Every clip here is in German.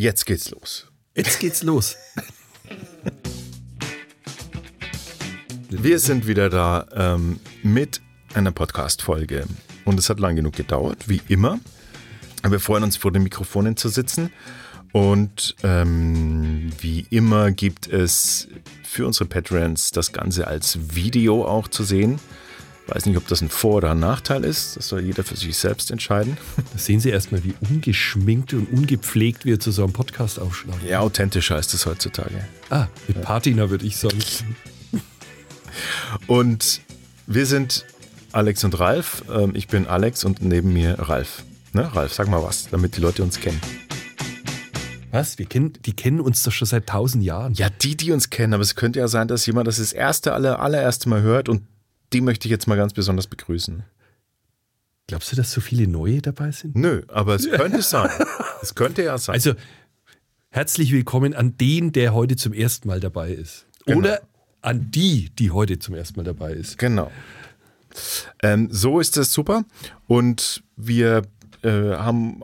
Jetzt geht's los. Jetzt geht's los. Wir sind wieder da ähm, mit einer Podcast-Folge. Und es hat lang genug gedauert, wie immer. Wir freuen uns, vor den Mikrofonen zu sitzen. Und ähm, wie immer gibt es für unsere Patreons das Ganze als Video auch zu sehen. Weiß nicht, ob das ein Vor- oder ein Nachteil ist. Das soll jeder für sich selbst entscheiden. Da sehen Sie erstmal, wie ungeschminkt und ungepflegt wir zu so einem Podcast aufschlagen. Ja, authentischer ist es heutzutage. Ah, mit Patina würde ich sagen. Und wir sind Alex und Ralf. Ähm, Ich bin Alex und neben mir Ralf. Ne, Ralf, sag mal was, damit die Leute uns kennen. Was? Wir kennen, die kennen uns doch schon seit tausend Jahren. Ja, die, die uns kennen, aber es könnte ja sein, dass jemand das das erste, aller, allererste Mal hört und die möchte ich jetzt mal ganz besonders begrüßen. Glaubst du, dass so viele neue dabei sind? Nö, aber es könnte sein. Es könnte ja sein. Also, herzlich willkommen an den, der heute zum ersten Mal dabei ist. Genau. Oder an die, die heute zum ersten Mal dabei ist. Genau. Ähm, so ist es super. Und wir äh, haben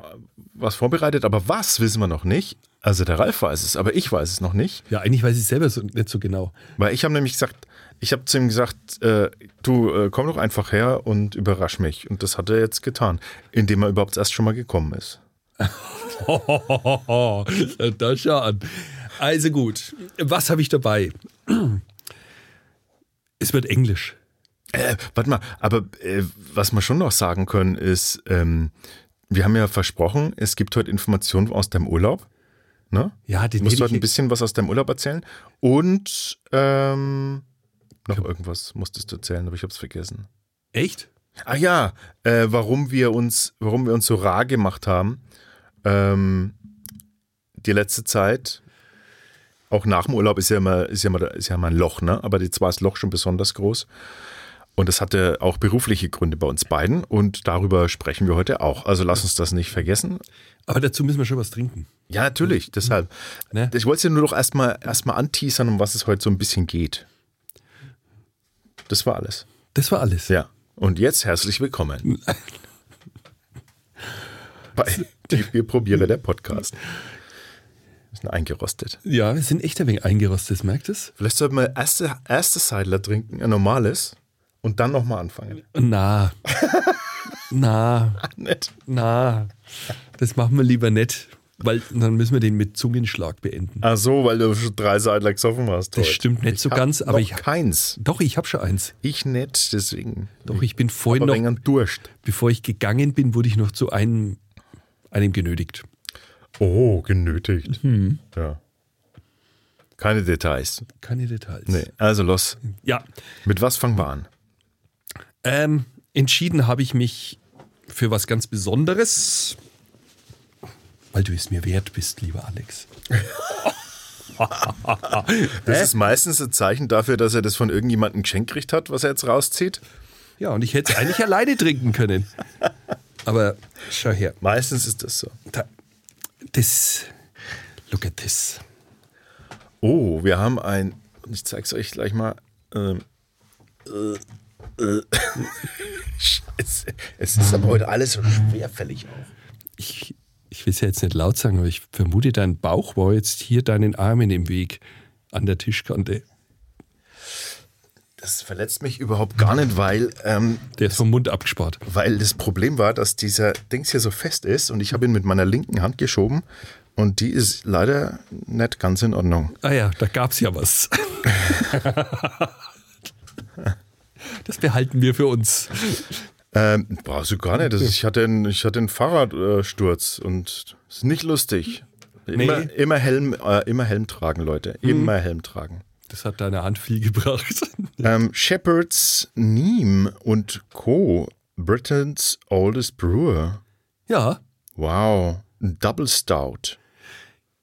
was vorbereitet, aber was wissen wir noch nicht. Also der Ralf weiß es, aber ich weiß es noch nicht. Ja, eigentlich weiß ich selber so, nicht so genau. Weil ich habe nämlich gesagt, ich habe zu ihm gesagt, äh, du äh, komm doch einfach her und überrasch mich. Und das hat er jetzt getan, indem er überhaupt erst schon mal gekommen ist. da schau an. Also gut, was habe ich dabei? Es wird Englisch. Äh, warte mal, aber äh, was wir schon noch sagen können ist, ähm, wir haben ja versprochen, es gibt heute Informationen aus deinem Urlaub. Ne? Ja, Du den musst hätte heute ein bisschen was aus deinem Urlaub erzählen. Und ähm, noch irgendwas musstest du erzählen, aber ich habe es vergessen. echt? Ah ja, äh, warum wir uns, warum wir uns so rar gemacht haben. Ähm, die letzte Zeit, auch nach dem Urlaub ist ja immer, ist ja immer, ist ja immer ein Loch, ne? Aber jetzt war das Loch schon besonders groß. Und das hatte auch berufliche Gründe bei uns beiden und darüber sprechen wir heute auch. Also lass uns das nicht vergessen. Aber dazu müssen wir schon was trinken. Ja, natürlich, deshalb. Ne? Ich wollte es dir nur doch erstmal erstmal anteasern, um was es heute so ein bisschen geht. Das war alles. Das war alles. Ja. Und jetzt herzlich willkommen. Bei die Bierprobiere der Podcast. Wir sind eingerostet. Ja, wir sind echt ein wenig eingerostet, merkt es? Vielleicht sollten wir erste, erste Seidler trinken, ein normales, und dann nochmal anfangen. Na. na, Nett. na. Das machen wir lieber nicht, weil dann müssen wir den mit Zungenschlag beenden. Ach so, weil du schon drei Seidler gesoffen hast. Das heute. stimmt nicht so hab ganz, aber ich- keins. Doch, ich habe schon eins. Ich nicht, deswegen. Doch, ich bin vorhin Aber noch, Durst. bevor ich gegangen bin, wurde ich noch zu einem, einem genötigt. Oh, genötigt. Hm. Ja. Keine Details. Keine Details. Nee, also los. Ja, Mit was fangen wir an? ähm, entschieden habe ich mich für was ganz Besonderes, weil du es mir wert bist, lieber Alex. Das ist meistens ein Zeichen dafür, dass er das von irgendjemandem geschenkt gekriegt hat, was er jetzt rauszieht. Ja, und ich hätte es eigentlich alleine trinken können. Aber schau her. Meistens ist das so. Da, das. Look at this. Oh, wir haben ein, ich zeig's euch gleich mal. Ähm, äh, äh, Scheiße. Es ist aber heute alles so schwerfällig auch. Ich, ich will es ja jetzt nicht laut sagen, aber ich vermute, dein Bauch war jetzt hier deinen Armen im Weg an der Tischkante. Das verletzt mich überhaupt gar nicht, weil, ähm, Der ist vom Mund abgespart. weil das Problem war, dass dieser Dings hier so fest ist und ich habe ihn mit meiner linken Hand geschoben und die ist leider nicht ganz in Ordnung. Ah ja, da gab es ja was. Das behalten wir für uns. Ähm, brauchst du gar nicht. Das ist, ich hatte einen, ich hatte einen Fahrradsturz und ist nicht lustig. Immer, Nee. immer, Helm, äh, immer Helm tragen, Leute. Immer Helm tragen. Das hat deine Hand viel gebracht. Ähm, Shepherd's Neem und Co. Britain's oldest brewer. Ja, Wow. Double Stout.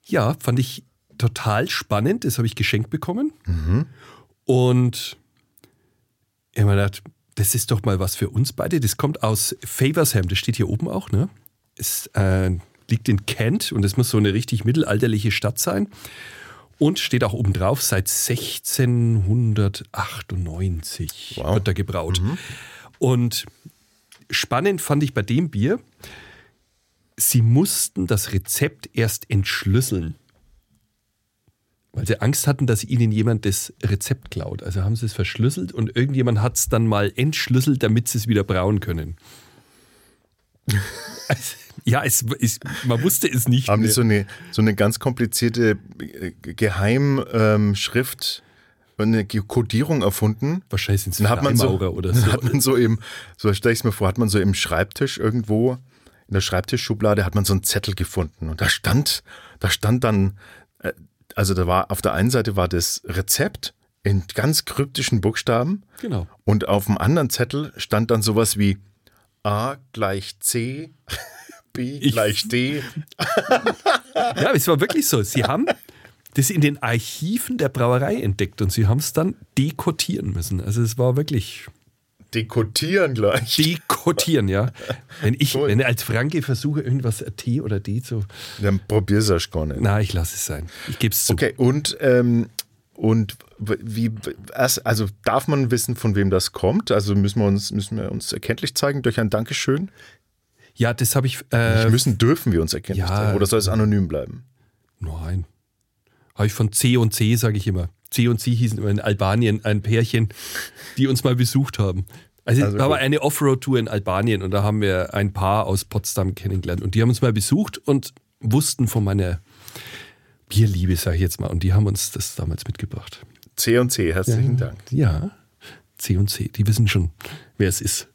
ja, fand ich total spannend. Das habe ich geschenkt bekommen. Und ich habe mir gedacht, das ist doch mal was für uns beide. Das kommt aus Faversham, das steht hier oben auch, ne? Es äh, liegt in Kent und es muss so eine richtig mittelalterliche Stadt sein. Und steht auch oben drauf, seit 1698 Wow. wird da gebraut. Und spannend fand ich bei dem Bier, sie mussten das Rezept erst entschlüsseln. Weil sie Angst hatten, dass ihnen jemand das Rezept klaut. Also haben sie es verschlüsselt und irgendjemand hat es dann mal entschlüsselt, damit sie es wieder brauen können. also, ja, es, es, man wusste es nicht. Haben mehr. die so eine, so eine ganz komplizierte äh, Geheimschrift, eine Kodierung erfunden? Wahrscheinlich sind es hat man so, oder so. hat man so im, so stelle ich es mir vor, hat man so im Schreibtisch irgendwo, in der Schreibtischschublade hat man so einen Zettel gefunden und da stand, da stand dann, also da war, auf der einen Seite war das Rezept in ganz kryptischen Buchstaben Genau. und auf dem anderen Zettel stand dann sowas wie A gleich C, B Ich- gleich D. Ja, es war wirklich so. Sie haben das in den Archiven der Brauerei entdeckt und sie haben es dann dekotieren müssen. Also es war wirklich Dekotieren gleich. dekotieren, ja. Wenn ich, Cool. wenn ich als Franke versuche, irgendwas T oder D zu. Dann probier's erst gar nicht. Na, ich lasse es sein. Ich gebe es zu. Okay, und, ähm, und wie, also darf man wissen, von wem das kommt? Also müssen wir uns, müssen wir uns erkenntlich zeigen durch ein Dankeschön? Ja, das habe ich. Äh, müssen, dürfen wir uns erkenntlich ja. zeigen? Oder soll es anonym bleiben? Nein. Habe ich von C und C, sage ich immer. C und C hießen immer in Albanien ein Pärchen, die uns mal besucht haben. Also, Also war gut. eine Offroad-Tour in Albanien und da haben wir ein Paar aus Potsdam kennengelernt. Und die haben uns mal besucht und wussten von meiner Bierliebe, sage ich jetzt mal. Und die haben uns das damals mitgebracht. C und C, herzlichen Dank. Ja, C und C, die wissen schon, wer es ist.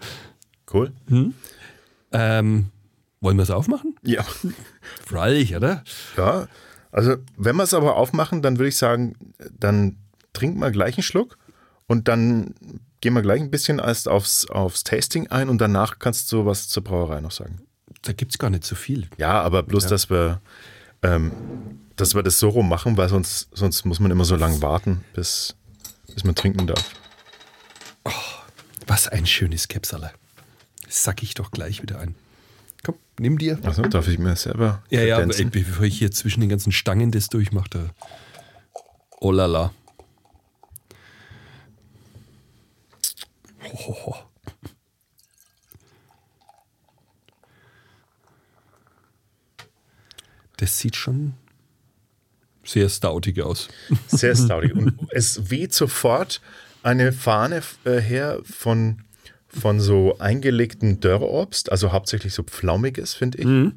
Cool. Ähm, wollen wir es aufmachen? Ja. Freilich, oder? ja. Also, wenn wir es aber aufmachen, dann würde ich sagen, dann trinken wir gleich einen Schluck und dann gehen wir gleich ein bisschen erst aufs, aufs Tasting ein und danach kannst du was zur Brauerei noch sagen. Da gibt es gar nicht so viel. Ja, aber bloß, dass wir ähm, dass wir das so rum machen, weil sonst, sonst muss man immer so lange warten, bis, bis man trinken darf. Was ein schönes. Das sack ich doch gleich wieder ein. Komm, nimm dir. Also darf ich mir selber Ja, ja, aber ey, bevor ich hier zwischen den ganzen Stangen das durchmache, da. Oh la ho. Das sieht schon sehr stautig aus. Sehr staudig. Und es weht sofort eine Fahne äh, her von, von so eingelegten Dörrobst, also hauptsächlich so pflaumiges, finde ich.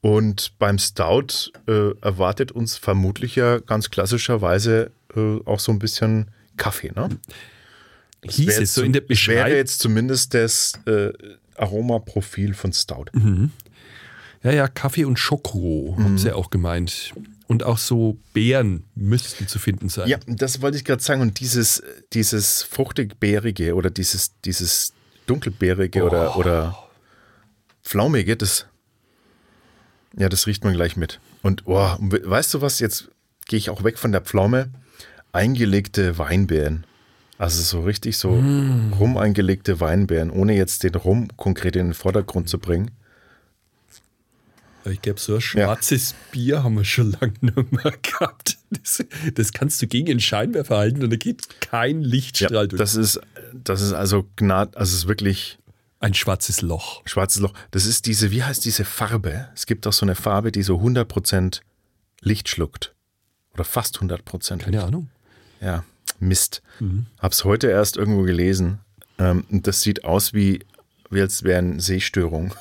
Und beim Stout äh, erwartet uns vermutlich ja ganz klassischerweise äh, auch so ein bisschen Kaffee, ne? Das Hieß wäre es jetzt so in der zum- wäre Beschreibung. jetzt zumindest das äh, Aromaprofil von Stout. Ja, ja, Kaffee und Schoko haben sie auch gemeint. Und auch so Beeren müssten zu finden sein. Ja, das wollte ich gerade sagen. Und dieses, dieses fruchtig-beerige oder dieses, dieses dunkelbeerige oder, oder flaumige, das, ja, das riecht man gleich mit. Und oh, weißt du was, jetzt gehe ich auch weg von der Pflaume. Eingelegte Weinbeeren. Also so richtig so rum eingelegte Weinbeeren, ohne jetzt den Rum konkret in den Vordergrund zu bringen. Ich glaube, so ein schwarzes Bier haben wir schon lange nicht mehr gehabt. Das, das kannst du gegen den Scheinwerfer halten und da geht kein Lichtstrahl durch. das ist, das ist also gnad, also es ist wirklich Ein schwarzes Loch. Schwarzes Loch. Das ist diese, wie heißt diese Farbe? Es gibt auch so eine Farbe, die so 100% Licht schluckt. Oder fast 100%. Keine Ahnung. Ja, Mist. Hab's heute erst irgendwo gelesen. Ähm, und das sieht aus wie, wie als wären Sehstörungen.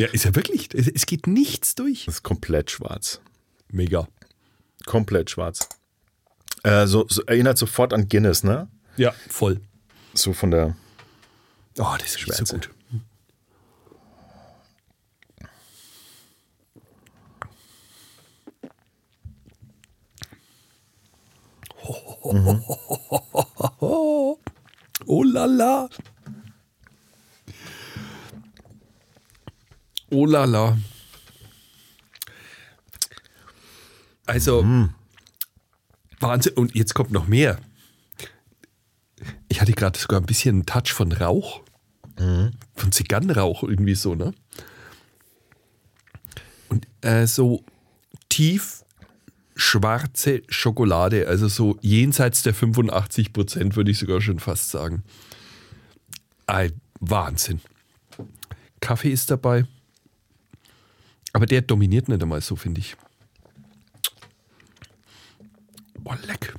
Ja, ist ja wirklich. Es, geht nichts durch. Das ist komplett schwarz. Mega. Komplett schwarz. Äh, so, so, erinnert sofort an Guinness, ne? Ja, voll. So von der. Oh, das ist so Schwärze. gut. Oh la la. Oh la la. Also, Wahnsinn. Und jetzt kommt noch mehr. Ich hatte gerade sogar ein bisschen einen Touch von Rauch. Von Zigarrenrauch irgendwie so, ne? Und äh, so tief schwarze Schokolade, also so jenseits der 85 Prozent, würde ich sogar schon fast sagen. Ein Wahnsinn. Kaffee ist dabei. Aber der dominiert nicht einmal so, finde ich. Oh, leck.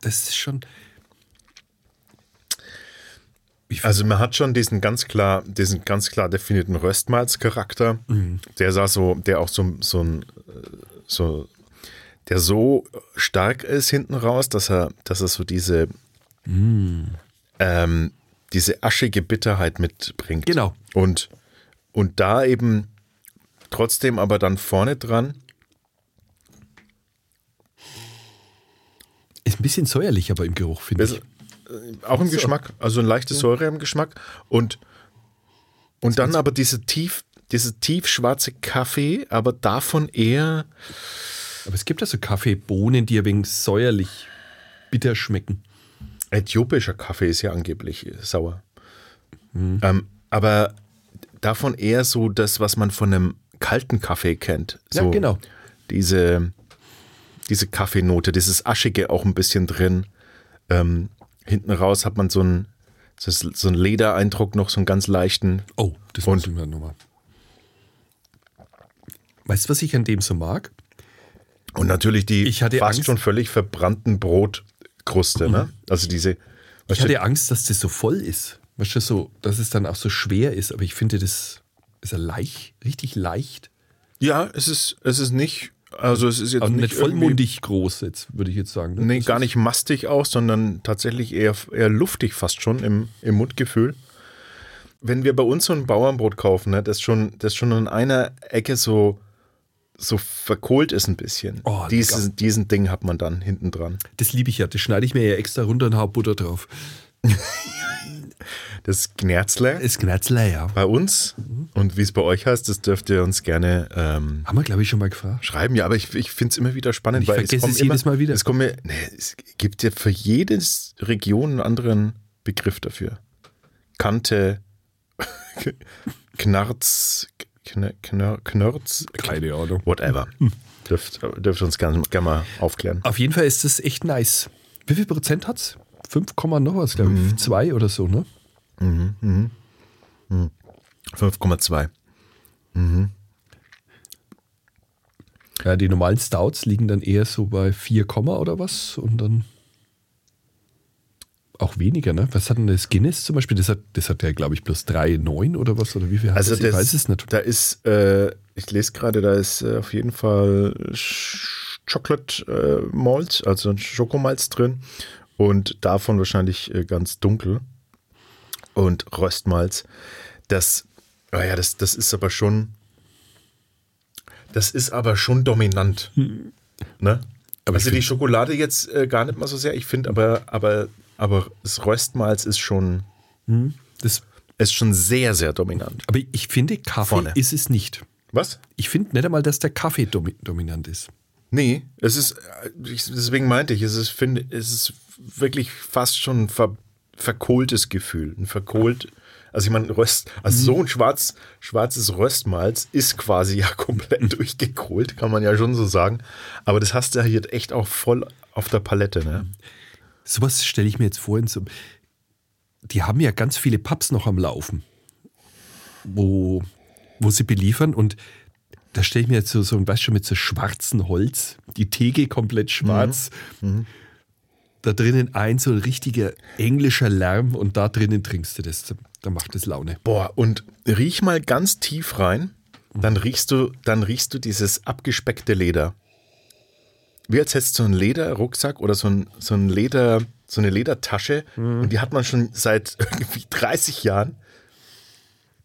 Das ist schon. Also man hat schon diesen ganz klar, diesen ganz klar definierten Röstmalz-Charakter, der sah so, der auch so, so ein, äh, so, der so stark ist hinten raus, dass er, dass er so diese, ähm, diese aschige Bitterheit mitbringt. Genau. Und, und da eben trotzdem aber dann vorne dran, Ist ein bisschen säuerlich, aber im Geruch, finde ich. auch im So. Geschmack, also eine leichte Säure im Geschmack und, und dann aber diese tief, diese tiefschwarze Kaffee, aber davon eher, Aber es gibt ja so Kaffeebohnen, die ein wenig säuerlich bitter schmecken. äthiopischer Kaffee ist ja angeblich äh, sauer. Mhm. Ähm, aber davon eher so das, was man von einem kalten Kaffee kennt. Ja, So genau. Diese, diese Kaffeenote, dieses Aschige auch ein bisschen drin. Ähm, hinten raus hat man so einen, so einen Ledereindruck, noch so einen ganz leichten. Oh, das muss ich mir nochmal. Weißt du, was ich an dem so mag? Und natürlich die Ich hatte fast Angst- schon völlig verbrannten Brotkruste, ne? Also diese, Ich weißt du, hatte Angst, dass das so voll ist. Weißt du, so, dass es dann auch so schwer ist. Aber ich finde, das ist ja leicht, richtig leicht. ja, es ist, es ist nicht, also es ist jetzt Aber nicht, nicht vollmundig groß, jetzt würde ich jetzt sagen. ne? Nee, Das gar nicht mastig aus, sondern tatsächlich eher, eher luftig fast schon im, im Mundgefühl. Wenn wir bei uns so ein Bauernbrot kaufen, ne, das schon, das schon an einer Ecke so, so verkohlt ist ein bisschen. Oh, Dieses, diesen Ding hat man dann hinten dran. Das liebe ich ja. Das schneide ich mir ja extra runter und hau Butter drauf. Das Gnerzle Das Knatzler, ja. bei uns und wie es bei euch heißt, das dürft ihr uns gerne ähm, Haben wir, glaube ich, schon mal gefragt. schreiben. Ja, aber ich, ich finde es immer wieder spannend, Ich weil vergesse kommen es jedes Mal wieder. Es, kommen, mir- nee, es gibt ja für jede Region einen anderen Begriff dafür. Kante, Knarz, Kn Knör, Knörz, Keine Ahnung. whatever. Dürft, dürft uns gerne gern mal aufklären. Auf jeden Fall ist das echt nice. Wie viel Prozent hat's? 5, Komma noch was, glaube ich. 2 oder so, ne? 5,2. Ja, die normalen Stouts liegen dann eher so bei 4, Komma oder was und dann auch weniger, ne? Was hat denn das Guinness zum Beispiel? Das hat, das hat ja, glaube ich, plus 3,9 oder was? Oder wie viel hat Also das? Ich weiß es nicht. da ist, äh, ich lese gerade, da ist äh, auf jeden Fall Chocolate äh, Malt, also Schokomalz drin und davon wahrscheinlich äh, ganz dunkel und Röstmalz. Das, oh ja, das, das ist aber schon, das ist aber schon dominant. Ne? Aber also die Schokolade jetzt äh, gar nicht mal so sehr. Ich finde aber, aber, aber das Röstmalz ist schon, Das, ist schon sehr, sehr dominant. aber ich finde, Kaffee Vorne. ist es nicht. Was? Ich finde nicht einmal, dass der Kaffee domi dominant ist. Nee, es ist, äh, deswegen meinte ich, es ist, finde, es ist wirklich fast schon ein ver, verkohltes Gefühl. Ein verkohlt, also ich meine, Röst, also so ein schwarz, schwarzes Röstmalz ist quasi ja komplett durchgekohlt, kann man ja schon so sagen. Aber das hast du hier echt auch voll auf der Palette, ne? Sowas stelle ich mir jetzt vor. In so, die haben ja ganz viele Pubs noch am Laufen, wo, wo sie beliefern und da stelle ich mir jetzt so, so ein weißt schon mit so schwarzem Holz, die Theke komplett schwarz. Da drinnen ein so ein richtiger englischer Lärm und da drinnen trinkst du das. Da macht es Laune. Boah, und riech mal ganz tief rein, dann riechst du, dann riechst du dieses abgespeckte Leder. Wie als hättest du einen Lederrucksack oder so, ein, so, ein Leder, so eine Ledertasche und die hat man schon seit irgendwie 30 Jahren.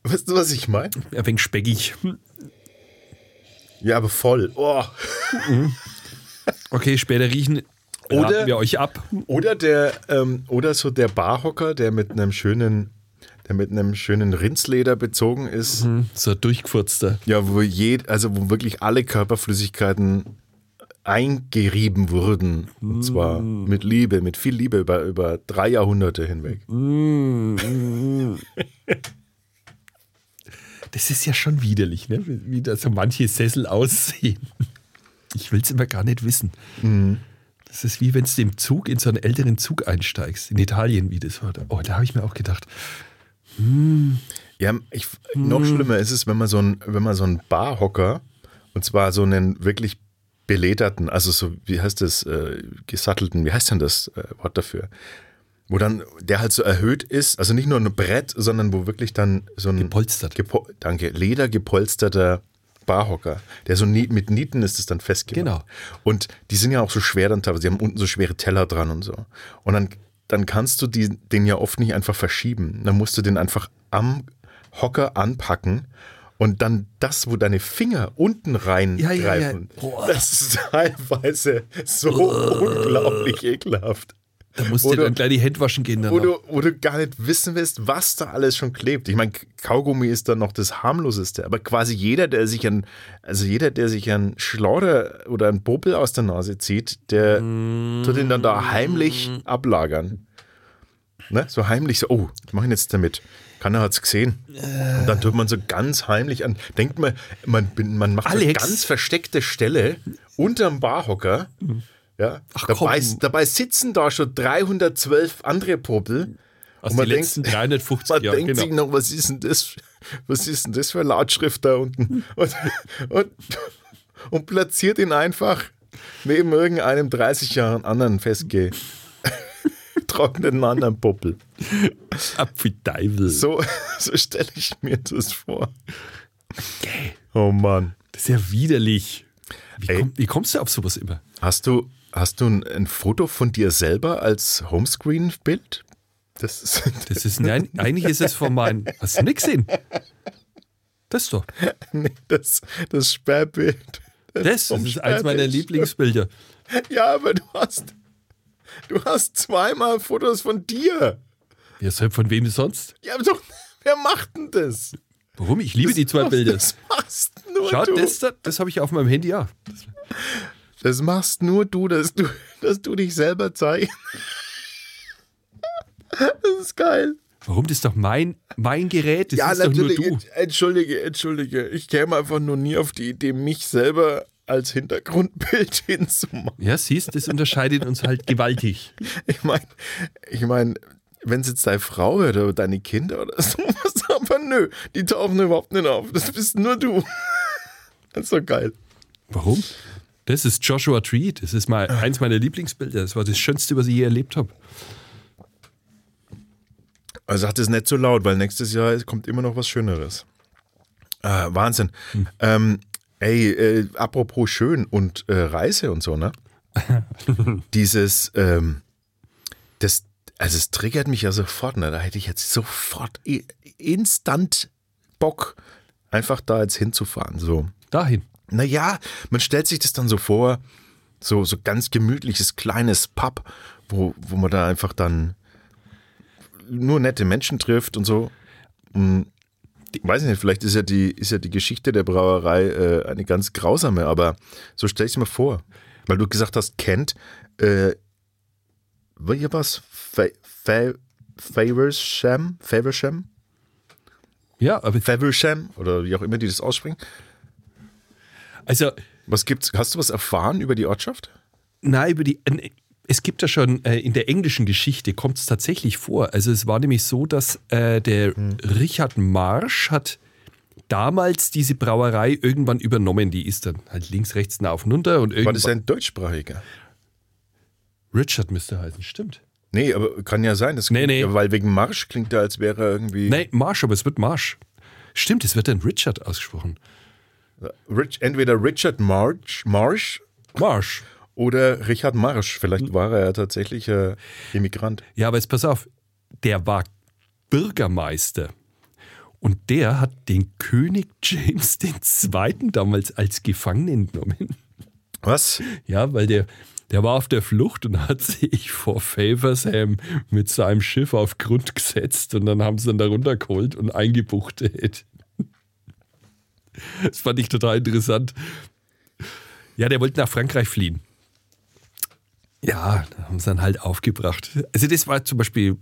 Weißt du, was ich meine? Ein wenig speckig. Ja, aber voll. Oh. Okay, später riechen Oder- raten wir euch ab. Oder der, ähm, oder so der Barhocker, der mit einem schönen, der mit einem schönen Rindsleder bezogen ist. So ein durchgefurzter. Ja, wo je, also wo wirklich alle Körperflüssigkeiten eingerieben wurden. Und zwar mit Liebe, mit viel Liebe über, über drei Jahrhunderte hinweg. Das ist ja schon widerlich, ne? wie da so manche Sessel aussehen. Ich will es immer gar nicht wissen. Das ist wie wenn du im Zug in so einen älteren Zug einsteigst. In Italien, wie das war. Oh, da habe ich mir auch gedacht, Ja, ich, noch schlimmer ist es, wenn man so ein, wenn man so einen Barhocker, und zwar so einen wirklich belederten, also so, wie heißt das, äh, gesattelten, wie heißt denn das äh, Wort dafür? Wo dann der halt so erhöht ist, also nicht nur ein Brett, sondern wo wirklich dann so ein Gepolstert. Gepo danke, ledergepolsterter Barhocker, der so nie, mit Nieten ist es dann festgemacht. Genau. Und die sind ja auch so schwer dann teilweise, die haben unten so schwere Teller dran und so. Und dann, dann kannst du die, den ja oft nicht einfach verschieben. Dann musst du den einfach am Hocker anpacken und dann das, wo deine Finger unten reingreifen, Ja, ja, ja. Das ist teilweise so unglaublich ekelhaft. Da musst du Oder- dann gleich die Hände waschen gehen. Wo Danach. du, wo du gar nicht wissen willst, was da alles schon klebt. Ich meine, Kaugummi ist dann noch das harmloseste, aber quasi jeder, der sich ein, also jeder, der sich einen Schlauder oder einen Popel aus der Nase zieht, der tut ihn dann da heimlich ablagern. Ne? So heimlich, so, oh, ich denn jetzt damit? Keiner hat's gesehen. Und dann tut man so ganz heimlich an. Denkt man, man, man macht eine Alex. ganz versteckte Stelle unterm Barhocker. Ja, dabei, komm. dabei sitzen da schon 312 andere Popel. Aus Und man den letzten denkt- 350 Man Jahren. denkt sich Genau. noch, was ist denn das? Was ist denn das für eine Lautschrift da unten? Und, und, und platziert ihn einfach neben irgendeinem 30 Jahren anderen festgetrockneten anderen Popel. Apfelteufel. So, so stelle ich mir das vor. Oh Mann. Das ist ja widerlich. Wie, komm, wie kommst du auf sowas immer? Hast du, hast du ein, ein Foto von dir selber als Homescreen-Bild? Das ist, Das ist, nein, eigentlich ist es von meinen. Hast du nicht gesehen? Das doch. nee, das, das Sperrbild. Das, das ist eins meiner. Lieblingsbilder. Ja, aber du hast, du hast zweimal Fotos von dir. Ja, von wem sonst? Ja, aber doch, wer macht denn das? Warum? Ich liebe die zwei Bilder. Das machst nur Schau, du. das, das habe ich auf meinem Handy ja. Das machst nur du, dass du, dass du dich selber zeigst. Das ist geil. Warum? Das ist doch mein, mein Gerät. Das ja, ist doch nur natürlich. du. Ent- Entschuldige, entschuldige. Ich käme einfach nur nie auf die Idee, mich selber als Hintergrundbild hinzumachen. Ja, siehst, das unterscheidet uns halt gewaltig. Ich meine, ich mein, wenn es jetzt deine Frau hört oder deine Kinder oder sowas, aber nö, die tauchen überhaupt nicht auf. Das bist nur du. Das ist doch geil. Warum? Das ist Joshua Tree. Das ist mal eins meiner Lieblingsbilder. Das war das Schönste, was ich je erlebt habe. Also sagt es nicht so laut, weil nächstes Jahr kommt immer noch was Schöneres. Ah, Wahnsinn. Ähm, ey, äh, apropos schön und äh, Reise und so, ne? Dieses, ähm, das, also es triggert mich ja sofort, ne? Da hätte ich jetzt sofort instant Bock, einfach da jetzt hinzufahren. So. Dahin. Naja, man stellt sich das dann so vor, so, so ganz gemütliches kleines Pub, wo, wo man da einfach dann nur nette Menschen trifft und so. Hm, Weiß ich nicht, vielleicht ist ja die, ist ja die Geschichte der Brauerei äh, eine ganz grausame, aber so stell ich mir vor. Weil du gesagt hast, Kent, äh, war hier was? Fa Fa Faversham? Faversham? Ja, aber Faversham? Oder wie auch immer die das aussprechen. Also, Was gibt's? Hast du was erfahren über die Ortschaft? nein, über die. äh, Es gibt ja schon äh, in der englischen Geschichte kommt es tatsächlich vor. Also es war nämlich so, dass äh, der Richard Marsch hat damals diese Brauerei irgendwann übernommen. Die ist dann halt links, rechts, nah auf und runter und War irgendwann. das ein deutschsprachiger? Richard müsste heißen, stimmt. Nee, aber kann ja sein. Das Nee, nee. ja, Weil wegen Marsch klingt er, als wäre er irgendwie. Nein, Marsch, aber es wird Marsch. Stimmt, es wird dann Richard ausgesprochen. Rich, entweder Richard March, Marsh Marsch. oder Richard Marsch. Vielleicht war er ja tatsächlich äh, Immigrant. Ja, aber jetzt pass auf, der war Bürgermeister. Und der hat den König James II. damals als Gefangenen genommen. Was? Ja, weil der, der war auf der Flucht und hat sich vor Faversham mit seinem Schiff auf Grund gesetzt und dann haben sie ihn da runtergeholt und eingebuchtet. Das fand ich total interessant. Ja, der wollte nach Frankreich fliehen. Ja, da haben sie dann halt aufgebracht. Also das war zum Beispiel,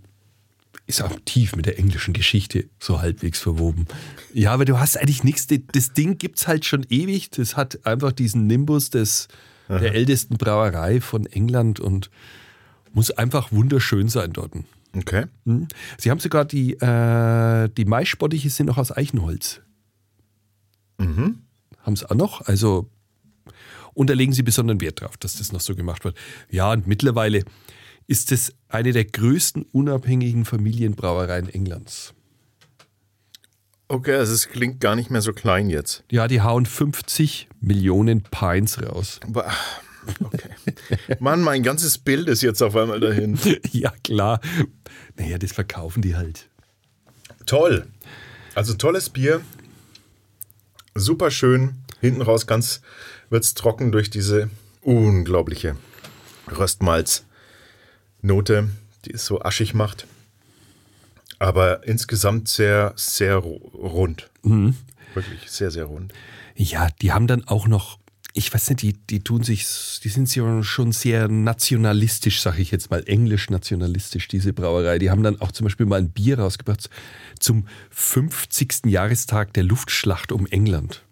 ist auch tief mit der englischen Geschichte so halbwegs verwoben. Ja, aber du hast eigentlich nichts, das Ding gibt es halt schon ewig. Das hat einfach diesen Nimbus des, der ältesten Brauerei von England und muss einfach wunderschön sein dort. Okay. Hm. Sie haben sogar die, äh, die Maispottiche sind noch aus Eichenholz. Mhm. Haben sie auch noch. Also, und da legen sie besonderen Wert drauf, dass das noch so gemacht wird. Ja, und mittlerweile ist es eine der größten unabhängigen Familienbrauereien Englands. Okay, also es klingt gar nicht mehr so klein jetzt. Ja, die hauen 50 Millionen Pints raus. Okay. Mann, mein ganzes Bild ist jetzt auf einmal dahin. ja, klar. Naja, das verkaufen die halt. Toll. Also tolles Bier. Super schön. Hinten raus ganz wird's trocken durch diese unglaubliche Röstmalz-Note, die es so aschig macht. Aber insgesamt sehr, sehr ru- rund. Wirklich sehr, sehr rund. Ja, die haben dann auch noch, ich weiß nicht, die, die tun sich, die sind schon sehr nationalistisch, sage ich jetzt mal, englisch nationalistisch, diese Brauerei. Die haben dann auch zum Beispiel mal ein Bier rausgebracht zum 50. Jahrestag der Luftschlacht um England.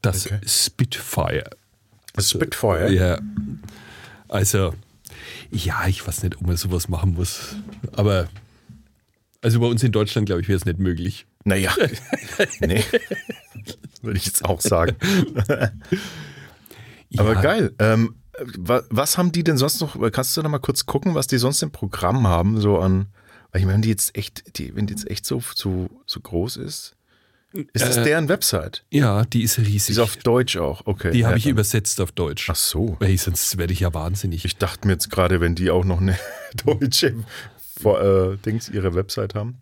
Das Okay. Spitfire. Spitfire. Ja. Also, ja, ich weiß nicht, ob man sowas machen muss. Aber, also bei uns in Deutschland, glaube ich, wäre es nicht möglich. Naja. nee. Würde ich jetzt auch sagen. Aber Ja. geil. Ähm, wa- was haben die denn sonst noch? Kannst du noch mal kurz gucken, was die sonst im Programm haben? So an, weil ich meine, die jetzt echt, die, wenn die jetzt echt so, so, so groß ist, ist das Äh, deren Website? Ja, die ist Die riesig. ist auf Deutsch auch. Okay. Die habe ja, ich dann- übersetzt auf Deutsch. Ach so. Hey, sonst werde ich ja wahnsinnig. Ich dachte mir jetzt gerade, wenn die auch noch eine deutsche äh, Dings ihre Website haben.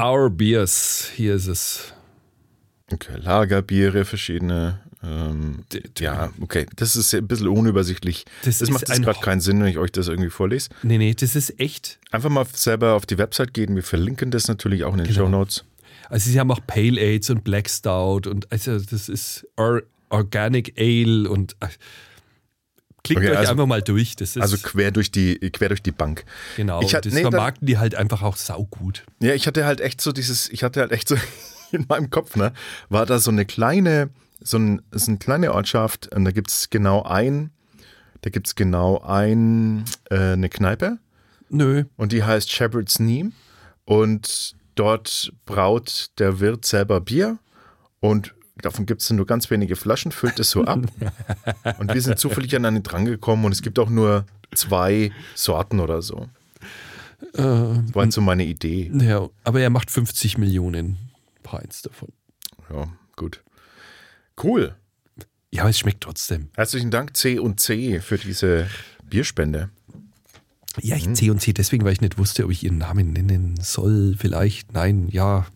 Our Beers, hier ist es. Okay, Lagerbiere, verschiedene. Ähm, ja, okay. Das ist ein bisschen unübersichtlich. Das Das, macht jetzt gerade keinen Sinn, wenn ich euch das irgendwie vorlese. Nee, nee, das ist echt. Einfach mal selber auf die Website gehen. Wir verlinken das natürlich auch in den Genau. Show Notes. Also sie haben auch Pale Aids und Black Stout und also das ist Or Organic Ale und klickt Okay, euch also- einfach mal durch. Also quer durch die, quer durch die Bank. genau. ich hatte- das nee, vermarkten die halt einfach auch saugut. Ja, ich hatte halt echt so dieses, ich hatte halt echt so in meinem Kopf, ne, war da so eine kleine, so ein, ist eine kleine Ortschaft und da gibt es genau ein, da gibt es genau ein, äh, eine Kneipe Nö. und die heißt Shepherd's Knee und dort braut der Wirt selber Bier und davon gibt es nur ganz wenige Flaschen, füllt es so ab und wir sind zufällig an eine drangekommen und es gibt auch nur zwei Sorten oder so. Äh, Das war jetzt so meine Idee. ja, aber er macht 50 Millionen Pints davon. Ja, gut. Cool. Ja, aber es schmeckt trotzdem. Herzlichen Dank C und C für diese Bierspende. Ja, Mhm. ich C und C deswegen, weil ich nicht wusste, ob ich ihren Namen nennen soll. Vielleicht, nein, ja.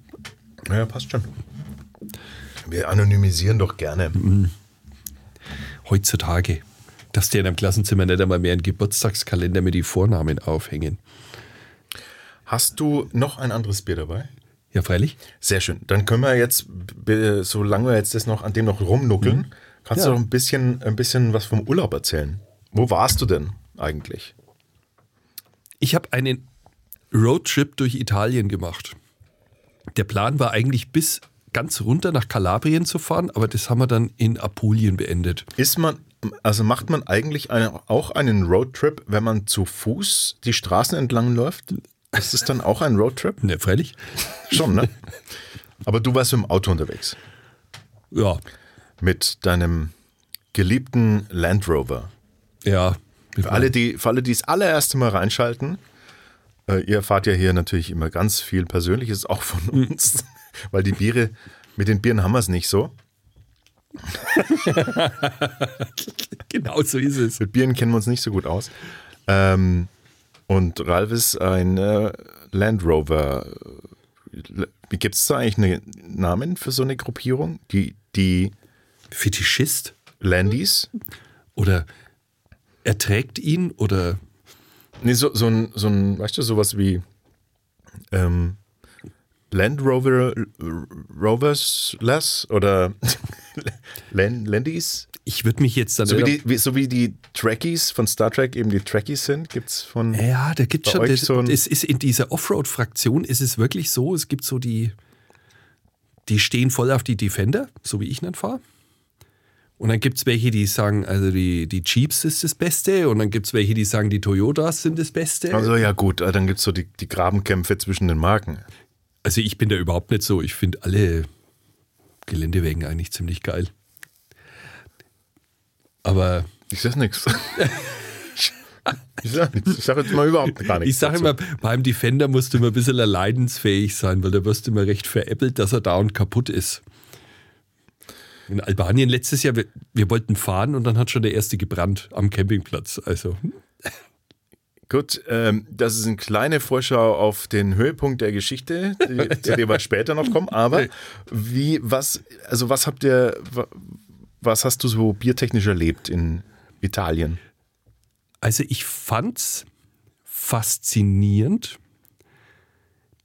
Ja, passt schon. Wir anonymisieren doch gerne. Heutzutage darfst du in einem Klassenzimmer nicht einmal mehr einen Geburtstagskalender mit die Vornamen aufhängen. Hast du noch ein anderes Bier dabei? Ja, freilich. Sehr schön. Dann können wir jetzt, solange wir jetzt das noch an dem noch rumnuckeln, kannst Ja. du noch ein bisschen, ein bisschen was vom Urlaub erzählen. Wo warst du denn eigentlich? Ich habe einen Roadtrip durch Italien gemacht. Der Plan war eigentlich bis ganz runter nach Kalabrien zu fahren, aber das haben wir dann in Apulien beendet. Ist man, also macht man eigentlich eine, auch einen Roadtrip, wenn man zu Fuß die Straßen entlang läuft? Ist es dann auch ein Roadtrip? Ne, freilich? Schon, ne? Aber du warst im Auto unterwegs. Ja, Mit deinem geliebten Land Rover. ja. Für alle, die, für alle, die das allererste Mal reinschalten, äh, ihr erfahrt ja hier natürlich immer ganz viel Persönliches auch von uns, weil die Biere, mit den Bieren haben wir es nicht so. Genau so ist es. Mit Bieren kennen wir uns nicht so gut aus. Ähm, und Ralf ist ein äh, Land Rover. Wie gibt es da eigentlich einen Namen für so eine Gruppierung? Die, die Fetischist? Landies? Oder er trägt ihn oder Nee, so, so, ein, so ein, weißt du, sowas wie ähm, Land Rover Rovers Less oder Land, Landies? ich würde mich jetzt dann. So wie, die, so wie die Trekkies von Star Trek eben die Trekkies sind, gibt es von. ja, da gibt bei schon. Das, so es ist in dieser Offroad-Fraktion ist es wirklich so, es gibt so die, die stehen voll auf die Defender, so wie ich dann fahre. Und dann gibt es welche, die sagen, also die, die Jeeps ist das Beste. Und dann gibt es welche, die sagen, die Toyotas sind das Beste. Also ja gut, dann gibt es so die, die Grabenkämpfe zwischen den Marken. Also ich bin da überhaupt nicht so. Ich finde alle Geländewagen eigentlich ziemlich geil. Aber Ich sag nichts. Ich sag nichts. Ich sag jetzt mal überhaupt gar nichts. ich sage immer, beim Defender musst du immer ein bisschen leidensfähig sein, weil da wirst du immer recht veräppelt, dass er da und kaputt ist. In Albanien letztes Jahr, wir, wir wollten fahren und dann hat schon der erste gebrannt am Campingplatz. Also Gut, ähm, das ist eine kleine Vorschau auf den Höhepunkt der Geschichte, die, zu der wir später noch kommen. Aber wie, was, also was habt ihr, wa- was hast du so biertechnisch erlebt in Italien? Also ich fand's faszinierend,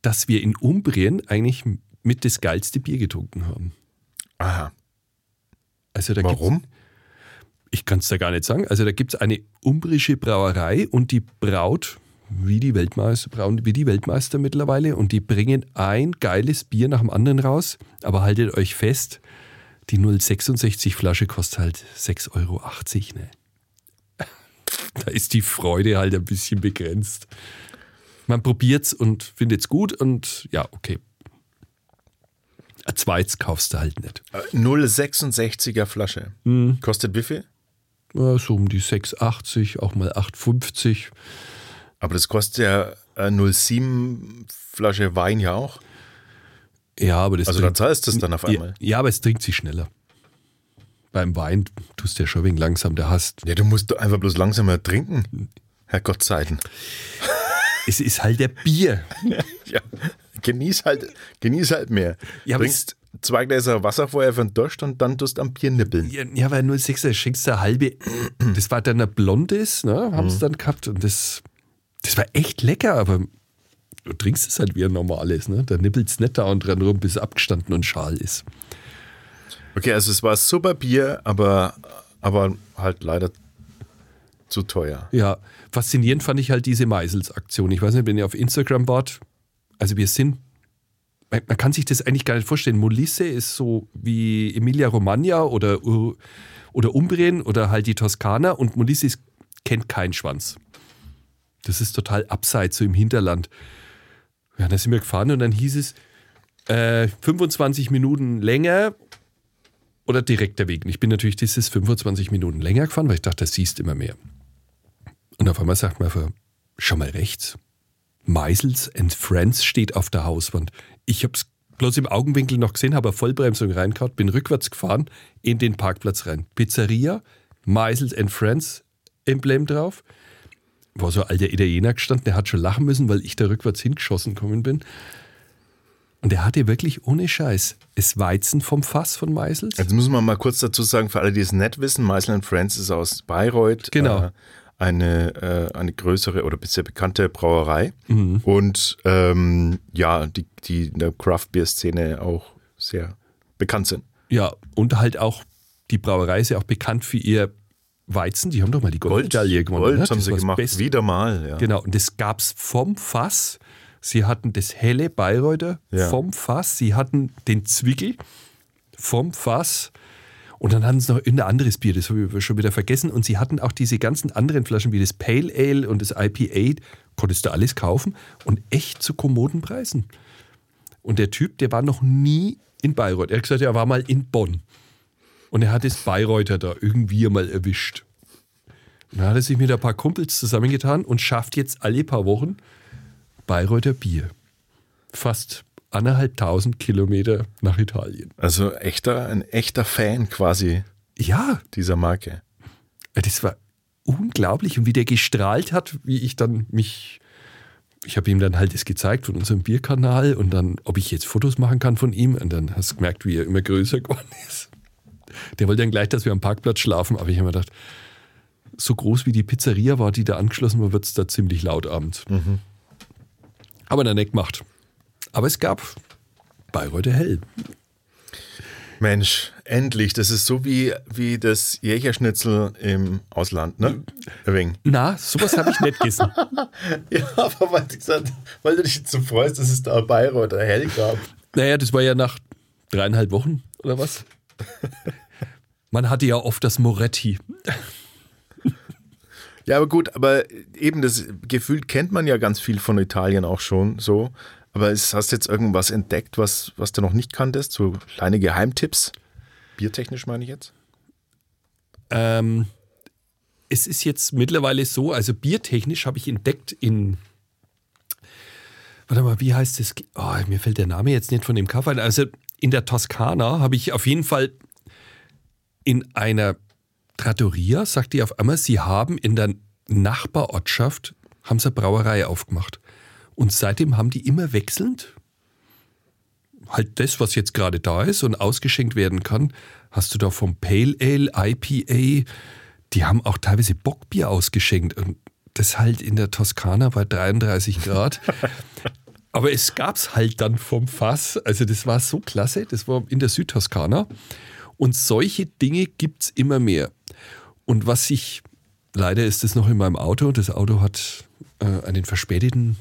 dass wir in Umbrien eigentlich mit das geilste Bier getrunken haben. Aha. Also Warum? Ich kann es da gar nicht sagen. Also da gibt es eine umbrische Brauerei und die braut wie die Weltmeister, brauen wie die Weltmeister mittlerweile und die bringen ein geiles Bier nach dem anderen raus. Aber haltet euch fest, die 066 Flasche kostet halt 6,80 Euro. Ne? Da ist die Freude halt ein bisschen begrenzt. Man probiert's und findet's gut und ja, okay. Ein zweites kaufst du halt nicht. Äh, 0,66er Flasche. Mhm. Kostet wie viel? Ja, so um die 6,80, auch mal 8,50. Aber das kostet ja äh, 0,7 Flasche Wein ja auch. Ja, aber das Also da trinkt- zahlst du es dann auf ja, einmal. ja, aber es trinkt sich schneller. Beim Wein tust du ja schon wegen langsam, der hast. Ja, du musst einfach bloß langsamer trinken. Herrgott Zeiten. Es ist halt der Bier. Ja, genieß halt, genieß halt mehr. Ja, aber Trinkst zwei Gläser Wasser vorher für den Durst und dann tust du am Bier nippeln. Ja, ja weil 06er schenkst du eine halbe. Das war dann ein blondes, ne? Haben Mhm. sie dann gehabt. Und das, das war echt lecker, aber du trinkst es halt wie ein normales, ne? Da nippelt es nicht da und dran rum, bis es abgestanden und schal ist. Okay, also es war super Bier, aber, aber halt leider zu teuer. Ja, faszinierend fand ich halt diese Meisels-Aktion. Ich weiß nicht, wenn ihr auf Instagram wart. Also wir sind, man man kann sich das eigentlich gar nicht vorstellen. Molisse ist so wie Emilia Romagna oder, oder Umbrien oder halt die Toskana und Molisse ist, kennt keinen Schwanz. Das ist total abseits, so im Hinterland. Ja, da sind wir gefahren und dann hieß es, äh, 25 Minuten länger oder direkter Weg. Und ich bin natürlich dieses 25 Minuten länger gefahren, weil ich dachte, das siehst immer mehr. Und auf einmal sagt man, einfach, schau mal rechts. Meisels and Friends steht auf der Hauswand. Ich habe es bloß im Augenwinkel noch gesehen, habe eine Vollbremsung reingehauen, bin rückwärts gefahren in den Parkplatz rein. Pizzeria, Meisels and Friends Emblem drauf. War so ein alter Italiener gestanden, der hat schon lachen müssen, weil ich da rückwärts hingeschossen gekommen bin. Und der hatte wirklich ohne Scheiß es Weizen vom Fass von Meisels. Jetzt muss man mal kurz dazu sagen, für alle, die es nicht wissen, Meisel Friends ist aus Bayreuth. Genau. Äh, eine, äh, eine größere oder bisher bekannte Brauerei. Mhm. Und ähm, ja, die, die in der Craft-Beer-Szene auch sehr bekannt sind. Ja, und halt auch, die Brauerei ist ja auch bekannt für ihr Weizen. Die haben doch mal die Goldmedaille gewonnen. Gold ne? haben sie gemacht. Beste. Wieder mal. Ja. Genau, und das gab es vom Fass. Sie hatten das helle Bayreuther Ja. vom Fass. Sie hatten den Zwickel vom Fass. Und dann hatten sie noch irgendein anderes Bier, das habe ich schon wieder vergessen. Und sie hatten auch diese ganzen anderen Flaschen wie das Pale Ale und das IPA. Konntest du alles kaufen und echt zu kommoden Preisen. Und der Typ, der war noch nie in Bayreuth. Er hat gesagt, er war mal in Bonn. Und er hat das Bayreuther da irgendwie mal erwischt. Und dann hat er sich mit ein paar Kumpels zusammengetan und schafft jetzt alle paar Wochen Bayreuther Bier. Fast anderthalbtausend Kilometer nach Italien. Also echter, ein echter Fan quasi Ja, dieser Marke. das war unglaublich. Und wie der gestrahlt hat, wie ich dann mich. Ich habe ihm dann halt das gezeigt von unserem Bierkanal und dann, ob ich jetzt Fotos machen kann von ihm. Und dann hast du gemerkt, wie er immer größer geworden ist. Der wollte dann gleich, dass wir am Parkplatz schlafen, aber ich habe mir gedacht, so groß wie die Pizzeria war, die da angeschlossen war, wird es da ziemlich laut abends. Aber dann nicht gemacht. Aber es gab Bayreuther Hell. Mensch, endlich. Das ist so wie, wie das Jägerschnitzel im Ausland, ne? Ein wenig. Na, sowas habe ich nicht gegessen. Ja, aber weil du, gesagt, weil du dich jetzt so freust, dass es da Bayreuther Hell gab. Naja, das war ja nach dreieinhalb Wochen oder was? Man hatte ja oft das Moretti. Ja, aber gut, aber eben das Gefühl kennt man ja ganz viel von Italien auch schon so. Aber es, hast du jetzt irgendwas entdeckt, was, was du noch nicht kanntest? So kleine Geheimtipps? Biertechnisch meine ich jetzt? Ähm, es ist jetzt mittlerweile so, also biertechnisch habe ich entdeckt in. Warte mal, wie heißt das? Oh, mir fällt der Name jetzt nicht von dem Kaffee. Also in der Toskana habe ich auf jeden Fall in einer Trattoria, sagt die auf einmal, sie haben in der Nachbarortschaft haben sie eine Brauerei aufgemacht. Und seitdem haben die immer wechselnd halt das, was jetzt gerade da ist und ausgeschenkt werden kann, hast du da vom Pale Ale, IPA, die haben auch teilweise Bockbier ausgeschenkt. Und das halt in der Toskana bei 33 Grad. Aber es gab es halt dann vom Fass. Also das war so klasse. Das war in der Südtoskana. Und solche Dinge gibt es immer mehr. Und was ich, leider ist es noch in meinem Auto. Das Auto hat äh, einen verspäteten,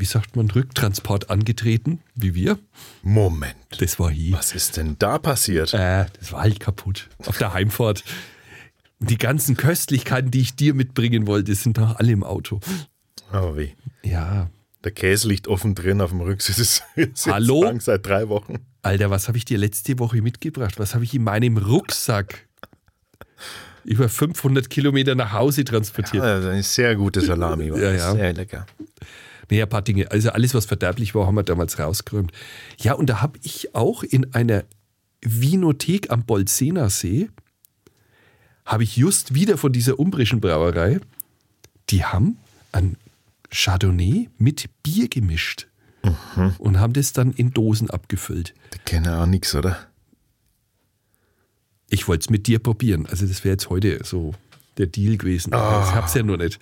wie sagt man, Rücktransport angetreten, wie wir. Moment. Das war hier. Was ist denn da passiert? Äh, das war halt kaputt. Auf der Heimfahrt. Die ganzen Köstlichkeiten, die ich dir mitbringen wollte, sind noch alle im Auto. Oh wie. Ja. Der Käse liegt offen drin auf dem Rücksitz. Hallo? Lang, seit drei Wochen. Alter, was habe ich dir letzte Woche mitgebracht? Was habe ich in meinem Rucksack über 500 Kilometer nach Hause transportiert? Ja, das ist eine sehr gute Salami. War Ja, ja. Sehr lecker. Nee, ein paar Dinge. Also alles, was verderblich war, haben wir damals rausgeräumt. Ja, und da habe ich auch in einer Winothek am Bolzener See, habe ich just wieder von dieser umbrischen Brauerei, die haben ein Chardonnay mit Bier gemischt und haben das dann in Dosen abgefüllt. Die kennen auch nichts, oder? Ich wollte es mit dir probieren. Also das wäre jetzt heute so der Deal gewesen. Ah. Ich hab's ja noch nicht.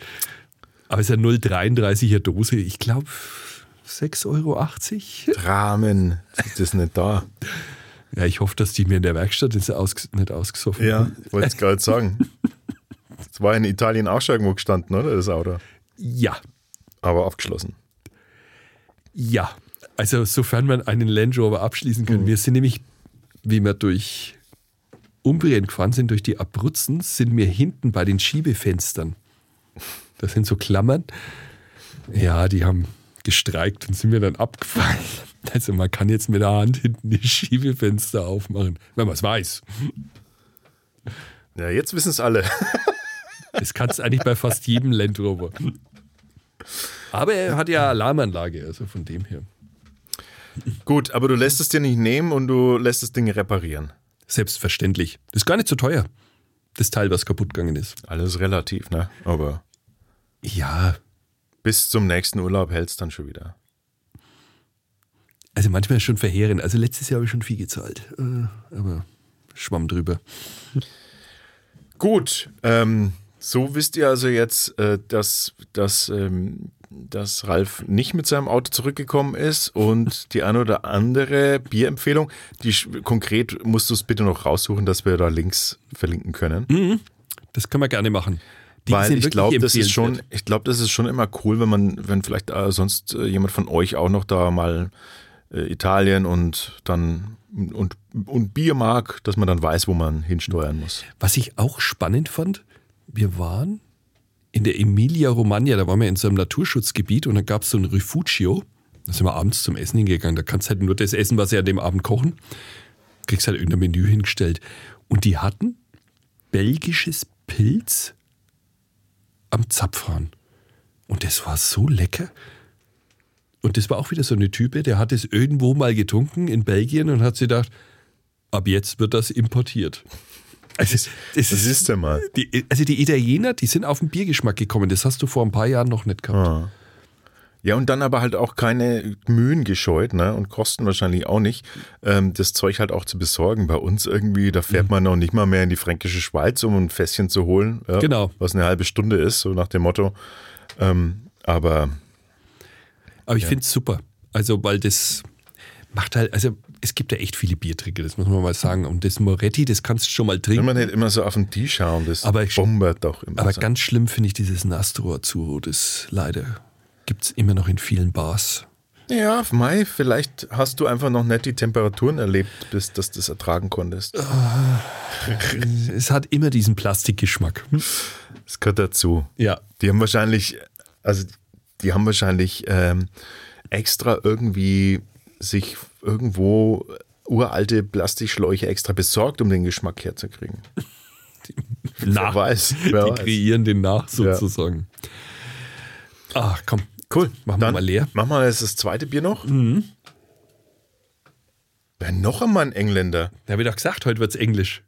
Aber es ist ja 0,33er Dose. Ich glaube 6,80 Euro. Dramen. Ist das nicht da? Ja, ich hoffe, dass die mir in der Werkstatt ist aus, nicht ausgesoffen. Ja, ich wollte es gerade sagen. Es war in Italien auch schon irgendwo gestanden, oder? Das Auto. ja, Aber abgeschlossen. ja. Also sofern man einen Land Rover abschließen kann. Wir sind nämlich, wie wir durch Umbrien gefahren sind, durch die Abruzzen, sind wir hinten bei den Schiebefenstern. Das sind so Klammern. Ja, die haben gestreikt und sind mir dann abgefallen. Also man kann jetzt mit der Hand hinten die Schiebefenster aufmachen, wenn man es weiß. Ja, jetzt wissen es alle. Das kannst du eigentlich bei fast jedem Land Rover. Aber er hat ja Alarmanlage, also von dem her. Gut, aber du lässt es dir nicht nehmen und du lässt das Ding reparieren. Selbstverständlich. Das ist gar nicht so teuer, das Teil, was kaputt gegangen ist. Alles relativ, ne? Aber Ja, bis zum nächsten Urlaub hält es dann schon wieder. also manchmal ist schon verheerend. Also letztes Jahr habe ich schon viel gezahlt. Äh, Aber schwamm drüber. Gut, ähm, so wisst ihr also jetzt, äh, dass, dass, ähm, dass Ralf nicht mit seinem Auto zurückgekommen ist und die eine oder andere Bierempfehlung, die konkret musst du es bitte noch raussuchen, dass wir da Links verlinken können. Das können wir gerne machen. Die Weil ich glaube, das ist schon, ich glaube, das ist schon immer cool, wenn man, wenn vielleicht äh, sonst äh, jemand von euch auch noch da mal äh, Italien und dann und, und Bier mag, dass man dann weiß, wo man hinsteuern muss. Was ich auch spannend fand, wir waren in der Emilia Romagna, da waren wir in so einem Naturschutzgebiet und da gab es so ein Refugio. Da sind wir abends zum Essen hingegangen. Da kannst du halt nur das essen, was sie an dem Abend kochen. Kriegst halt irgendein Menü hingestellt. Und die hatten belgisches Pilz am Zapfhahn. Und das war so lecker. Und das war auch wieder so eine Type, der hat es irgendwo mal getrunken in Belgien und hat sich gedacht, ab jetzt wird das importiert. Also, das, Das ist ja mal. die, also die Italiener, die sind auf den Biergeschmack gekommen. Das hast du vor ein paar Jahren noch nicht gehabt. Ah. Ja, und dann aber halt auch keine Mühen gescheut, ne? Und kosten wahrscheinlich auch nicht, ähm, das Zeug halt auch zu besorgen. Bei uns irgendwie, da Mhm. fährt man noch nicht mal mehr in die fränkische Schweiz, um ein Fässchen zu holen. Ja, Genau. Was eine halbe Stunde ist, so nach dem Motto. Ähm, aber Aber ich finde es super. Also, weil das macht halt, also es gibt ja echt viele Biertrinker, das muss man mal sagen. Und das Moretti, das kannst du schon mal wenn trinken. man nicht immer so auf den Tisch schauen, das Aber ich- bombert doch immer. Aber so. ganz schlimm finde ich dieses Nastro Azzurro. Das leider gibt es immer noch in vielen Bars. Ja, Mai, vielleicht hast du einfach noch nicht die Temperaturen erlebt, bis dass du das ertragen konntest. Es hat immer diesen Plastikgeschmack. Das gehört dazu. Ja. Die haben wahrscheinlich, also die haben wahrscheinlich ähm, extra irgendwie sich irgendwo uralte Plastikschläuche extra besorgt, um den Geschmack herzukriegen. Nach. weiß, Die wer weiß. kreieren den nach sozusagen. Ah, komm. Cool. Machen wir mal leer. Mhm. Machen wir jetzt das zweite Bier noch. Wer noch einmal ein Engländer? Da habe ich doch gesagt, heute wird es Englisch.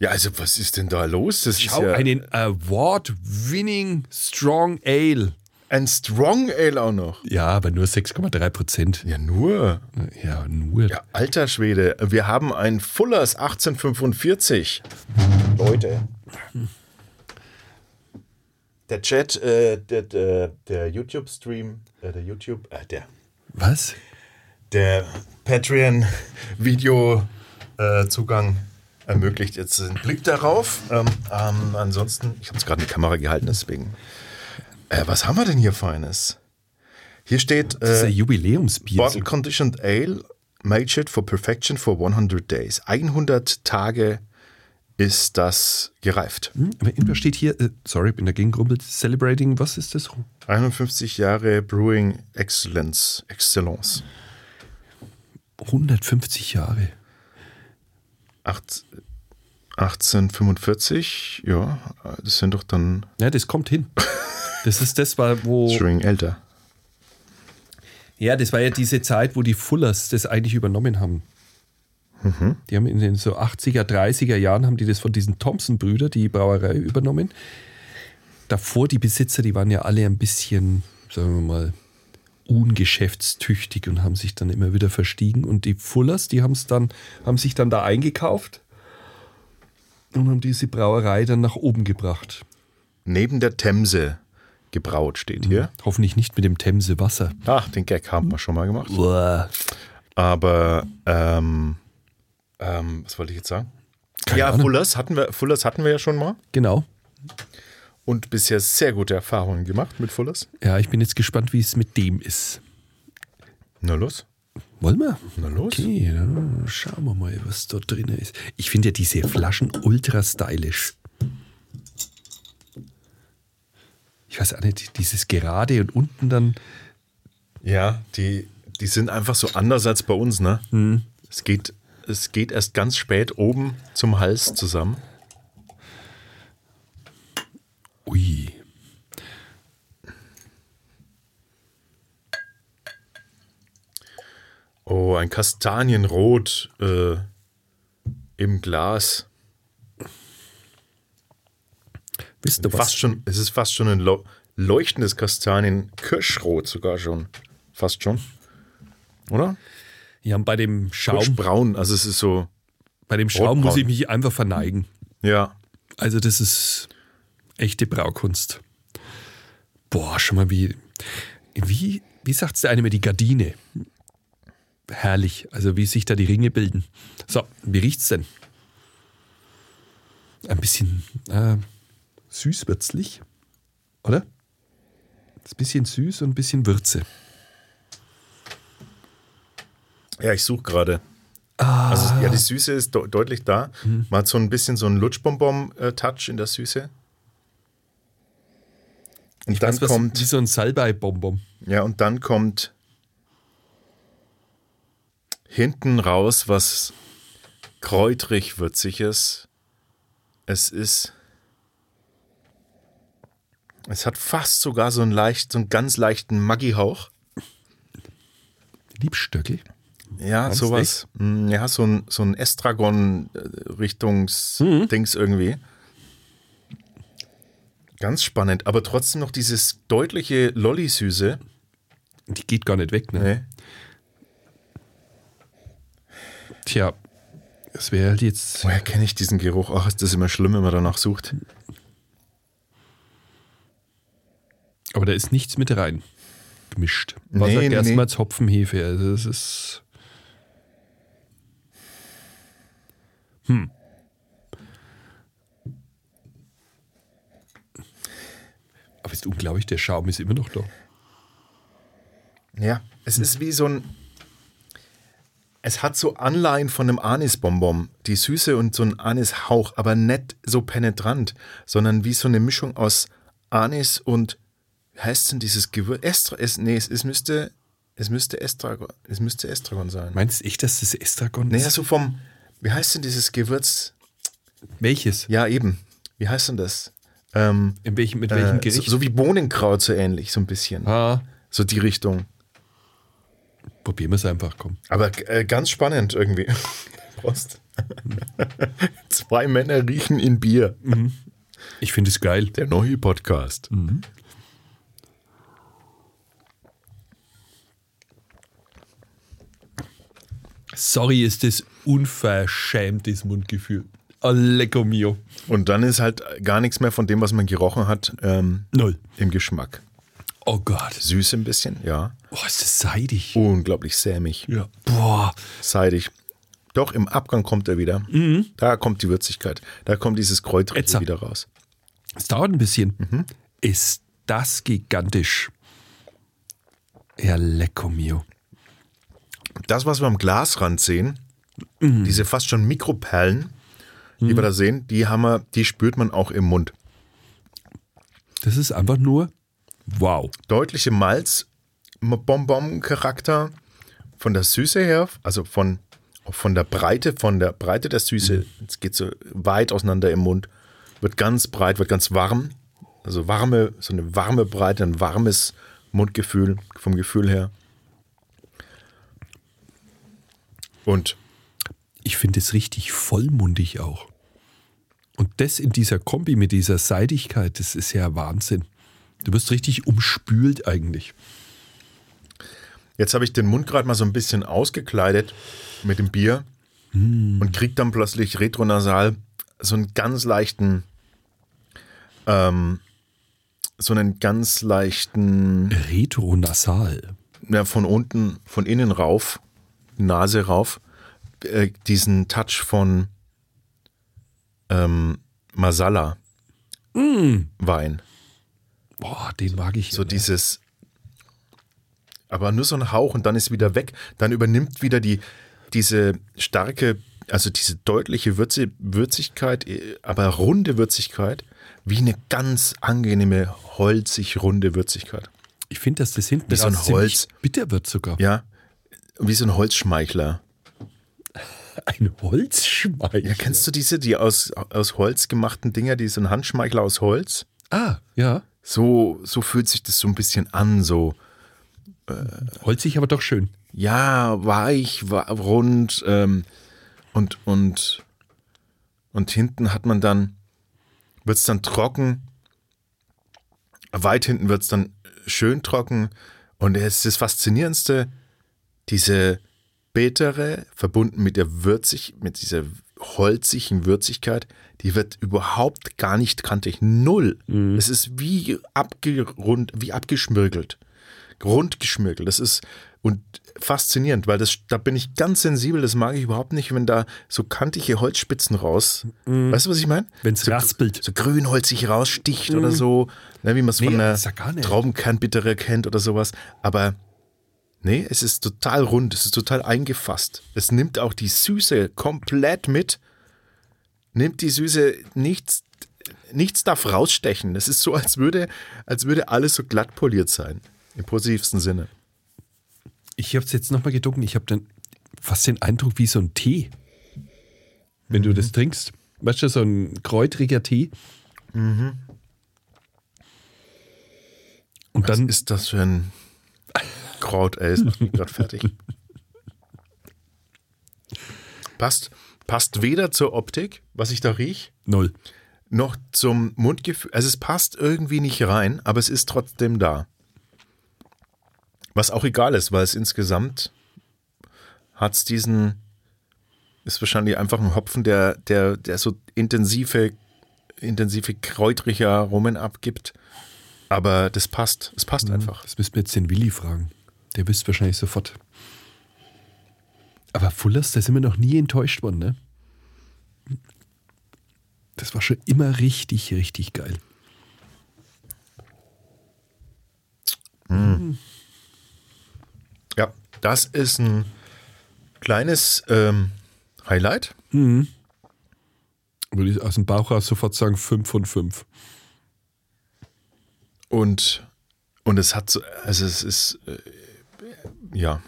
Ja, also was ist denn da los? Das Schau, ist ja einen Award-winning Strong Ale. ein Strong Ale auch noch. Ja, aber nur 6,3 Prozent. Ja, nur. Ja, nur. Ja, alter Schwede. Wir haben ein Fullers 1845. Leute. Der Chat, äh, der, der, der YouTube-Stream, äh, der YouTube, äh, der, Was? der Patreon-Video-Zugang ermöglicht jetzt einen Blick darauf. Ähm, ähm, ansonsten, ich habe es gerade in die Kamera gehalten, deswegen. Äh, was haben wir denn hier Feines? Hier steht Das ist äh, ein Jubiläumsbier. Bottle Conditioned Ale, Matured for Perfection for 100 Days. 100 Tage ist das gereift. Hm, aber irgendwo steht hier, äh, sorry, bin dagegen gerumpelt, Celebrating, was ist das? 51 Jahre Brewing Excellence. Excellence. 150 Jahre. Acht, 1845, ja, das sind doch dann Ja, das kommt hin. Das ist das, war, wo. String älter. Ja, das war ja diese Zeit, wo die Fullers das eigentlich übernommen haben. Die haben in den so 80er, 30er Jahren haben die das von diesen Thompson-Brüder, die Brauerei, übernommen. Davor die Besitzer, die waren ja alle ein bisschen, sagen wir mal, ungeschäftstüchtig und haben sich dann immer wieder verstiegen. Und die Fullers, die haben es dann, haben sich dann da eingekauft und haben diese Brauerei dann nach oben gebracht. Neben der Themse gebraut steht hier. Hoffentlich nicht mit dem Themse Wasser. Ach, den Gag haben wir schon mal gemacht. Uah. Aber, ähm, ähm, was wollte ich jetzt sagen? Keine ja, Ahnung. Fullers hatten, wir, Fullers hatten wir ja schon mal. Genau. Und bisher sehr gute Erfahrungen gemacht mit Fullers. Ja, ich bin jetzt gespannt, wie es mit dem ist. Na los. Wollen wir? Na los. Okay, dann schauen wir mal, was da drin ist. Ich finde ja diese Flaschen ultra stylisch. Ich weiß auch nicht, dieses Gerade und unten dann. Ja, die, die sind einfach so anders als bei uns, ne? Es, geht, es geht erst ganz spät oben zum Hals zusammen. Ui. Oh, ein Kastanienrot äh, im Glas. Wisst ihr was? Fast schon, es ist fast schon ein leuchtendes Kastanien-Kirschrot sogar schon. Fast schon. Oder? Ja, bei dem Schaum, Kirschbraun, also es ist so, bei dem Schaum muss ich mich einfach verneigen. ja. Also, das ist echte Braukunst. Boah, schon mal wie. Wie, wie sagt der eine mit die Gardine? Herrlich. Also, wie sich da die Ringe bilden. So, wie riecht's denn? Ein bisschen äh, süßwürzlich, oder? Ein bisschen süß und ein bisschen Würze. Ja, ich suche gerade. Also ja, die Süße ist de deutlich da. Man hat so ein bisschen so einen Lutschbonbon-Touch in der Süße. Und dann Weißt du, was- kommt, Wie so ein Salbei-Bonbon. ja, und dann kommt hinten raus was kräutrig würziges. Es ist, es hat fast sogar so einen leicht, so einen ganz leichten Maggi-Hauch. Liebstöckel. Ja, Meinst sowas. Mm, Ja, so ein, so ein Estragon-Richtungs-Dings irgendwie. Ganz spannend, aber trotzdem noch dieses deutliche Lolli-Süße. Die geht gar nicht weg, ne? Nee. Tja, das wäre halt jetzt. Woher kenne ich diesen Geruch? Ach, ist das immer schlimm, wenn man danach sucht. Aber da ist nichts mit rein gemischt. Nee, Wasser, nee, Gerstenmalz, Hopfenhefe. Also das ist. Hm. Aber ist unglaublich, der Schaum ist immer noch da. Ja, Es ist wie so ein. Es hat so Anleihen von einem Anisbonbon. Die Süße und so ein Anishauch, aber nicht so penetrant, sondern wie so eine Mischung aus Anis und. Heißt denn dieses Gewürz? Estra, es, nee, es, es müsste. Es müsste Estragon, es müsste Estragon sein. Meinst du echt, dass das Estragon Naja, ist? so vom. Wie heißt denn dieses Gewürz? Welches? Ja, eben. Wie heißt denn das? Ähm, In welchem, mit welchem äh, Gericht? So, so wie Bohnenkraut, so ähnlich, so ein bisschen. ah, So die Richtung. probieren wir es einfach, komm. Aber äh, ganz spannend irgendwie. Prost. Zwei Männer riechen in Bier. Ich finde es geil. Der neue Podcast. Sorry, ist das unverschämtes Mundgefühl. Oh, lecco mio. Und dann ist halt gar nichts mehr von dem, was man gerochen hat, ähm, Null. im Geschmack. Oh Gott. Süß ein bisschen, ja. Boah, ist das seidig. Unglaublich sämig. Ja. Boah. Seidig. Doch, im Abgang kommt er wieder. Da kommt die Würzigkeit. Da kommt dieses Kräutrige wieder raus. Es dauert ein bisschen. Ist das gigantisch. Ja, lecco mio. Das, was wir am Glasrand sehen, diese fast schon Mikroperlen, die wir da sehen, die haben wir, die spürt man auch im Mund. Das ist einfach nur wow. Deutliche Malz-Bonbon-Charakter von der Süße her, also von, von der Breite, von der Breite der Süße, es geht so weit auseinander im Mund, wird ganz breit, wird ganz warm, also warme, so eine warme Breite, ein warmes Mundgefühl vom Gefühl her. Und Ich finde es richtig vollmundig auch. Und das in dieser Kombi mit dieser Seidigkeit, das ist ja Wahnsinn. Du wirst richtig umspült eigentlich. Jetzt habe ich den Mund gerade mal so ein bisschen ausgekleidet mit dem Bier und krieg dann plötzlich retronasal so einen ganz leichten, ähm, so einen ganz leichten, Retronasal. ja, von unten, von innen rauf, Nase rauf, äh, diesen Touch von ähm, Masala Wein. Boah, den mag ich. So dieses, aber nur so ein Hauch und dann ist wieder weg. Dann übernimmt wieder die, diese starke, also diese deutliche Würze, Würzigkeit, äh, aber runde Würzigkeit, wie eine ganz angenehme, holzig runde Würzigkeit. ich finde, dass das hinten Wie so ein Holz. bitter wird sogar. Ja, wie so ein Holzschmeichler. Ein Holzschwein. Ja, kennst du diese, die aus, aus Holz gemachten Dinger, die so ein Handschmeichler aus Holz? Ah, ja. So, so fühlt sich das so ein bisschen an, so. Holzig, aber doch schön. ja, weich, rund ähm, und, und, und hinten hat man dann, wird es dann trocken, weit hinten wird es dann schön trocken und es ist das Faszinierendste, diese bittere, verbunden mit der würzig, mit dieser holzigen Würzigkeit, die wird überhaupt gar nicht kantig. Null. Es ist wie abgerund, wie abgeschmirgelt rund geschmirgelt. Das ist und faszinierend, weil das, da bin ich ganz sensibel. Das mag ich überhaupt nicht, wenn da so kantige Holzspitzen raus. Weißt du, was ich meine? Wenn's so, raspelt. So grünholzig raussticht oder so, ne, wie man es Nee, von einer ja. Traubenkernbittere kennt oder sowas. Aber nee, es ist total rund, es ist total eingefasst. Es nimmt auch die Süße komplett mit. Nimmt die Süße nichts, nichts darf rausstechen. Es ist so, als würde, als würde alles so glatt poliert sein. Im positivsten Sinne. Ich habe es jetzt nochmal gedruckt. Ich habe dann fast den Eindruck wie so ein Tee. Wenn du das trinkst. Weißt du, so ein kräutriger Tee. Und Was dann ist das für ein Kraut, ey? Ist gerade fertig. Passt, passt weder zur Optik, was ich da riech, null. noch zum Mundgefühl. Also es passt irgendwie nicht rein, aber es ist trotzdem da. Was auch egal ist, weil es insgesamt hat es diesen, ist wahrscheinlich einfach ein Hopfen, der, der, der so intensive, intensive kräutrige Aromen abgibt. Aber das passt. Es passt einfach. Das müssen wir jetzt den Willi fragen. Der wüsste wahrscheinlich sofort. Aber Fullers, da sind wir noch nie enttäuscht worden, ne? Das war schon immer richtig, richtig geil. Ja. das ist ein kleines ähm, Highlight. Würde ich aus dem Bauch raus sofort sagen 5 von 5. Und, und es hat so, also es ist, äh, ja,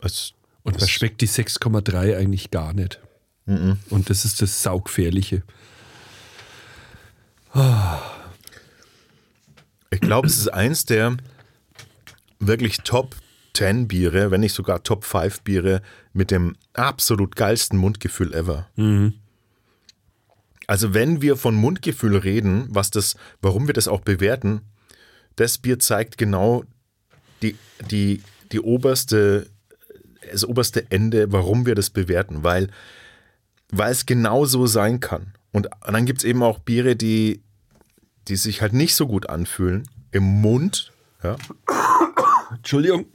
es, Und man schmeckt die 6,3 eigentlich gar nicht. Und das ist das Saugefährliche. ich glaube, es ist eins der wirklich Top 10 Biere, wenn nicht sogar Top 5 Biere mit dem absolut geilsten Mundgefühl ever. Also wenn wir von Mundgefühl reden, was das, warum wir das auch bewerten, das Bier zeigt genau die, die, die oberste, das oberste Ende, warum wir das bewerten, weil, weil es genau so sein kann. Und dann gibt es eben auch Biere, die, die sich halt nicht so gut anfühlen im Mund. Ja. Entschuldigung.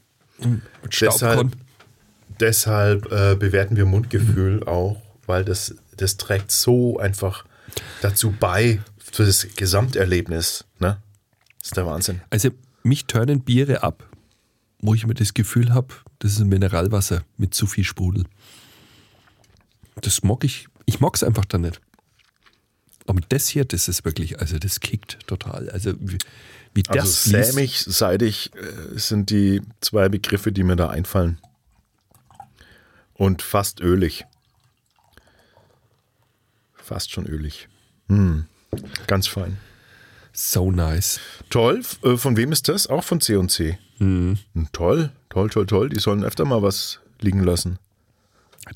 Deshalb, deshalb äh, bewerten wir Mundgefühl auch, weil das, das trägt so einfach dazu bei für das Gesamterlebnis. Ne? Das ist der Wahnsinn. Also mich turnen Biere ab, wo ich mir das Gefühl habe, das ist ein Mineralwasser mit zu viel Sprudel. Das mag ich, ich mag es einfach dann nicht. Aber das hier, das ist wirklich, also das kickt total. Also wie, wie das Also fließt. sämig, seidig äh, sind die zwei Begriffe, die mir da einfallen. Und fast ölig. Fast schon ölig. Hm. Ganz fein. So nice. Toll. Äh, Von wem ist das? Auch von C&C. Hm, Toll, toll, toll, toll. Die sollen öfter mal was liegen lassen.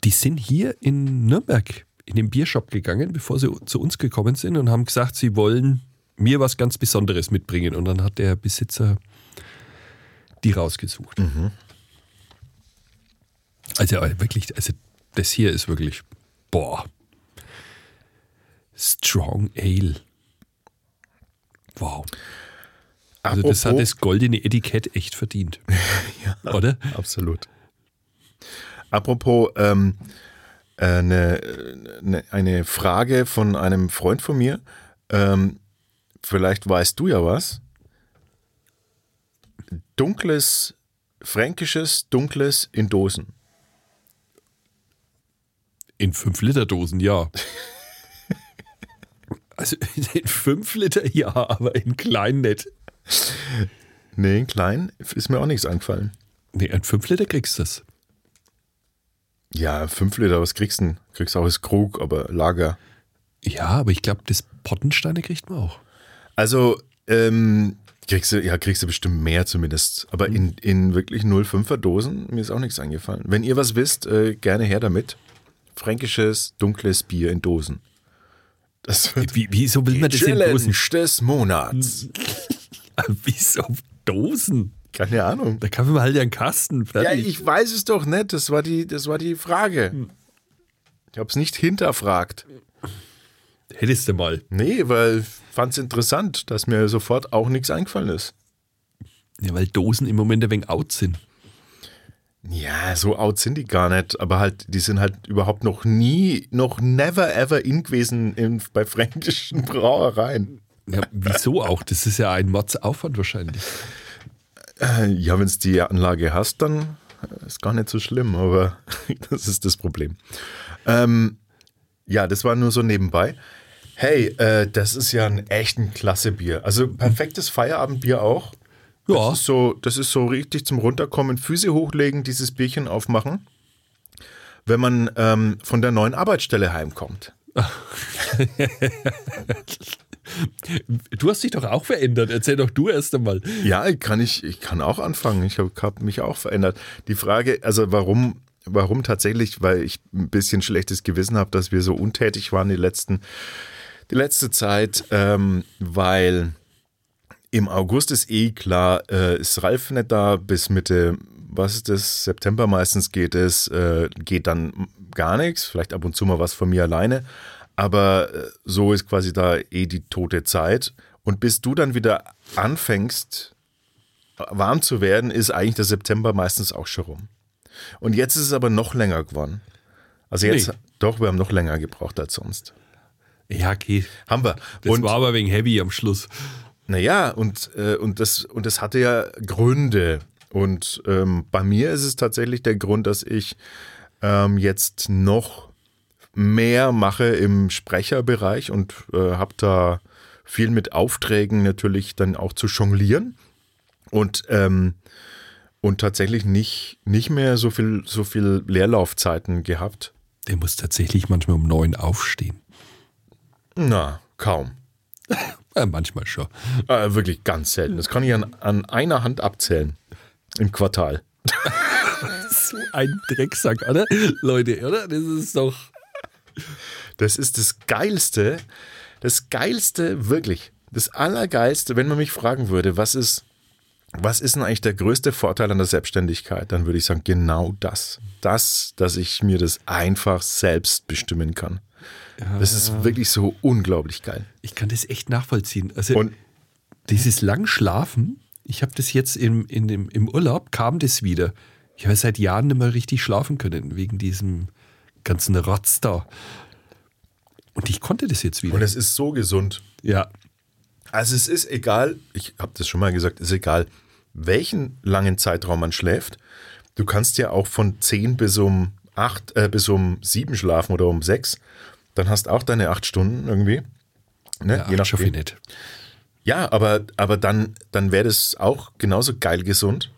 Die sind hier in Nürnberg in den Biershop gegangen, bevor sie zu uns gekommen sind und haben gesagt, sie wollen mir was ganz Besonderes mitbringen. Und dann hat der Besitzer die rausgesucht. Also äh, wirklich, also das hier ist wirklich, boah, Strong Ale. Wow. Also das hat Apropos- das goldene Etikett echt verdient. Oder? Absolut. Apropos ähm, äh, eine, eine, eine Frage von einem Freund von mir. Ähm, vielleicht weißt du ja was. Dunkles, fränkisches, dunkles in Dosen. In 5-Liter-Dosen, ja. Also in 5 Liter ja, aber in klein nicht. Nee, in klein ist mir auch nichts eingefallen. Nee, in 5 Liter kriegst du das. Ja, fünf Liter, was kriegst du denn? Kriegst auch das Krug, aber Lager. Ja, aber ich glaube, das Pottensteine kriegt man auch. Also, ähm, kriegst du, ja, kriegst du bestimmt mehr zumindest. Aber in, in wirklich 05er Dosen, mir ist auch nichts eingefallen. Wenn ihr was wisst, äh, gerne her damit. Fränkisches, dunkles Bier in Dosen. Das wird Wie, wieso will man das in Dosen? des Monats. Wieso Dosen? Keine Ahnung. Da kann man halt ja einen Kasten. Ja, Fertig. ich weiß es doch nicht. Das war die, das war die Frage. Ich habe es nicht hinterfragt. Hättest du mal. Nee, weil ich fand es interessant, dass mir sofort auch nichts eingefallen ist. Ja, weil Dosen im Moment ein wenig out sind. Ja, so out sind die gar nicht, aber halt, die sind halt überhaupt noch nie, noch never ever in gewesen in, bei fränkischen Brauereien. Ja, wieso auch? Das ist ja ein Mordsaufwand wahrscheinlich. Äh, Ja, wenn es die Anlage hast, dann äh, ist gar nicht so schlimm, aber das ist das Problem. Ähm, ja, das war nur so nebenbei. Hey, äh, das ist ja ein echt ein klasse Bier. Also perfektes Feierabendbier auch. Ja. Das ist so, das ist so richtig zum Runterkommen, Füße hochlegen, dieses Bierchen aufmachen, wenn man ähm, von der neuen Arbeitsstelle heimkommt. Du hast dich doch auch verändert. Erzähl doch du erst einmal. Ja, kann ich, ich kann auch anfangen. Ich habe hab mich auch verändert. Die Frage, also warum, warum tatsächlich, weil ich ein bisschen schlechtes Gewissen habe, dass wir so untätig waren die letzten, die letzte Zeit, ähm, weil im August ist eh klar, äh, ist Ralf nicht da bis Mitte, was ist das, September meistens geht es, äh, geht dann gar nichts, vielleicht ab und zu mal was von mir alleine, aber äh, so ist quasi da eh die tote Zeit. Und bis du dann wieder anfängst, warm zu werden, ist eigentlich der September meistens auch schon rum. Und jetzt ist es aber noch länger geworden. Also jetzt, Nee. doch, wir haben noch länger gebraucht als sonst. Ja, okay. Haben wir. Das Und war aber wegen heavy am Schluss. Naja, und, äh, und, das, und das hatte ja Gründe. Und ähm, bei mir ist es tatsächlich der Grund, dass ich ähm, jetzt noch mehr mache im Sprecherbereich und äh, habe da viel mit Aufträgen natürlich dann auch zu jonglieren und ähm, und tatsächlich nicht, nicht mehr so viel, so viel Leerlaufzeiten gehabt. Der muss tatsächlich manchmal um neun aufstehen. Na, kaum. Ja, manchmal schon. Äh, wirklich ganz selten. Das kann ich an, an einer Hand abzählen im Quartal. So ein Drecksack, oder? Leute, oder? Das ist doch. Das ist das Geilste, das Geilste wirklich, das Allergeilste, wenn man mich fragen würde, was ist, was ist denn eigentlich der größte Vorteil an der Selbstständigkeit, dann würde ich sagen, genau das. Das, dass ich mir das einfach selbst bestimmen kann. Das ist wirklich so unglaublich geil. Ich kann das echt nachvollziehen. Also Und dieses Langschlafen, ich habe das jetzt im, in dem, im Urlaub, kam das wieder. Ich habe seit Jahren nicht mehr richtig schlafen können, wegen diesem ganzen Rotz da. Und ich konnte das jetzt wieder. Und es ist so gesund. ja, Also es ist egal, ich habe das schon mal gesagt, es ist egal, welchen langen Zeitraum man schläft. Du kannst ja auch von 10 bis um 8, äh, bis um 7 schlafen oder um 6. Dann hast auch deine 8 Stunden irgendwie. Ne? ja schaffe ich nicht. Ja, aber, aber dann, dann wäre das auch genauso geil gesund.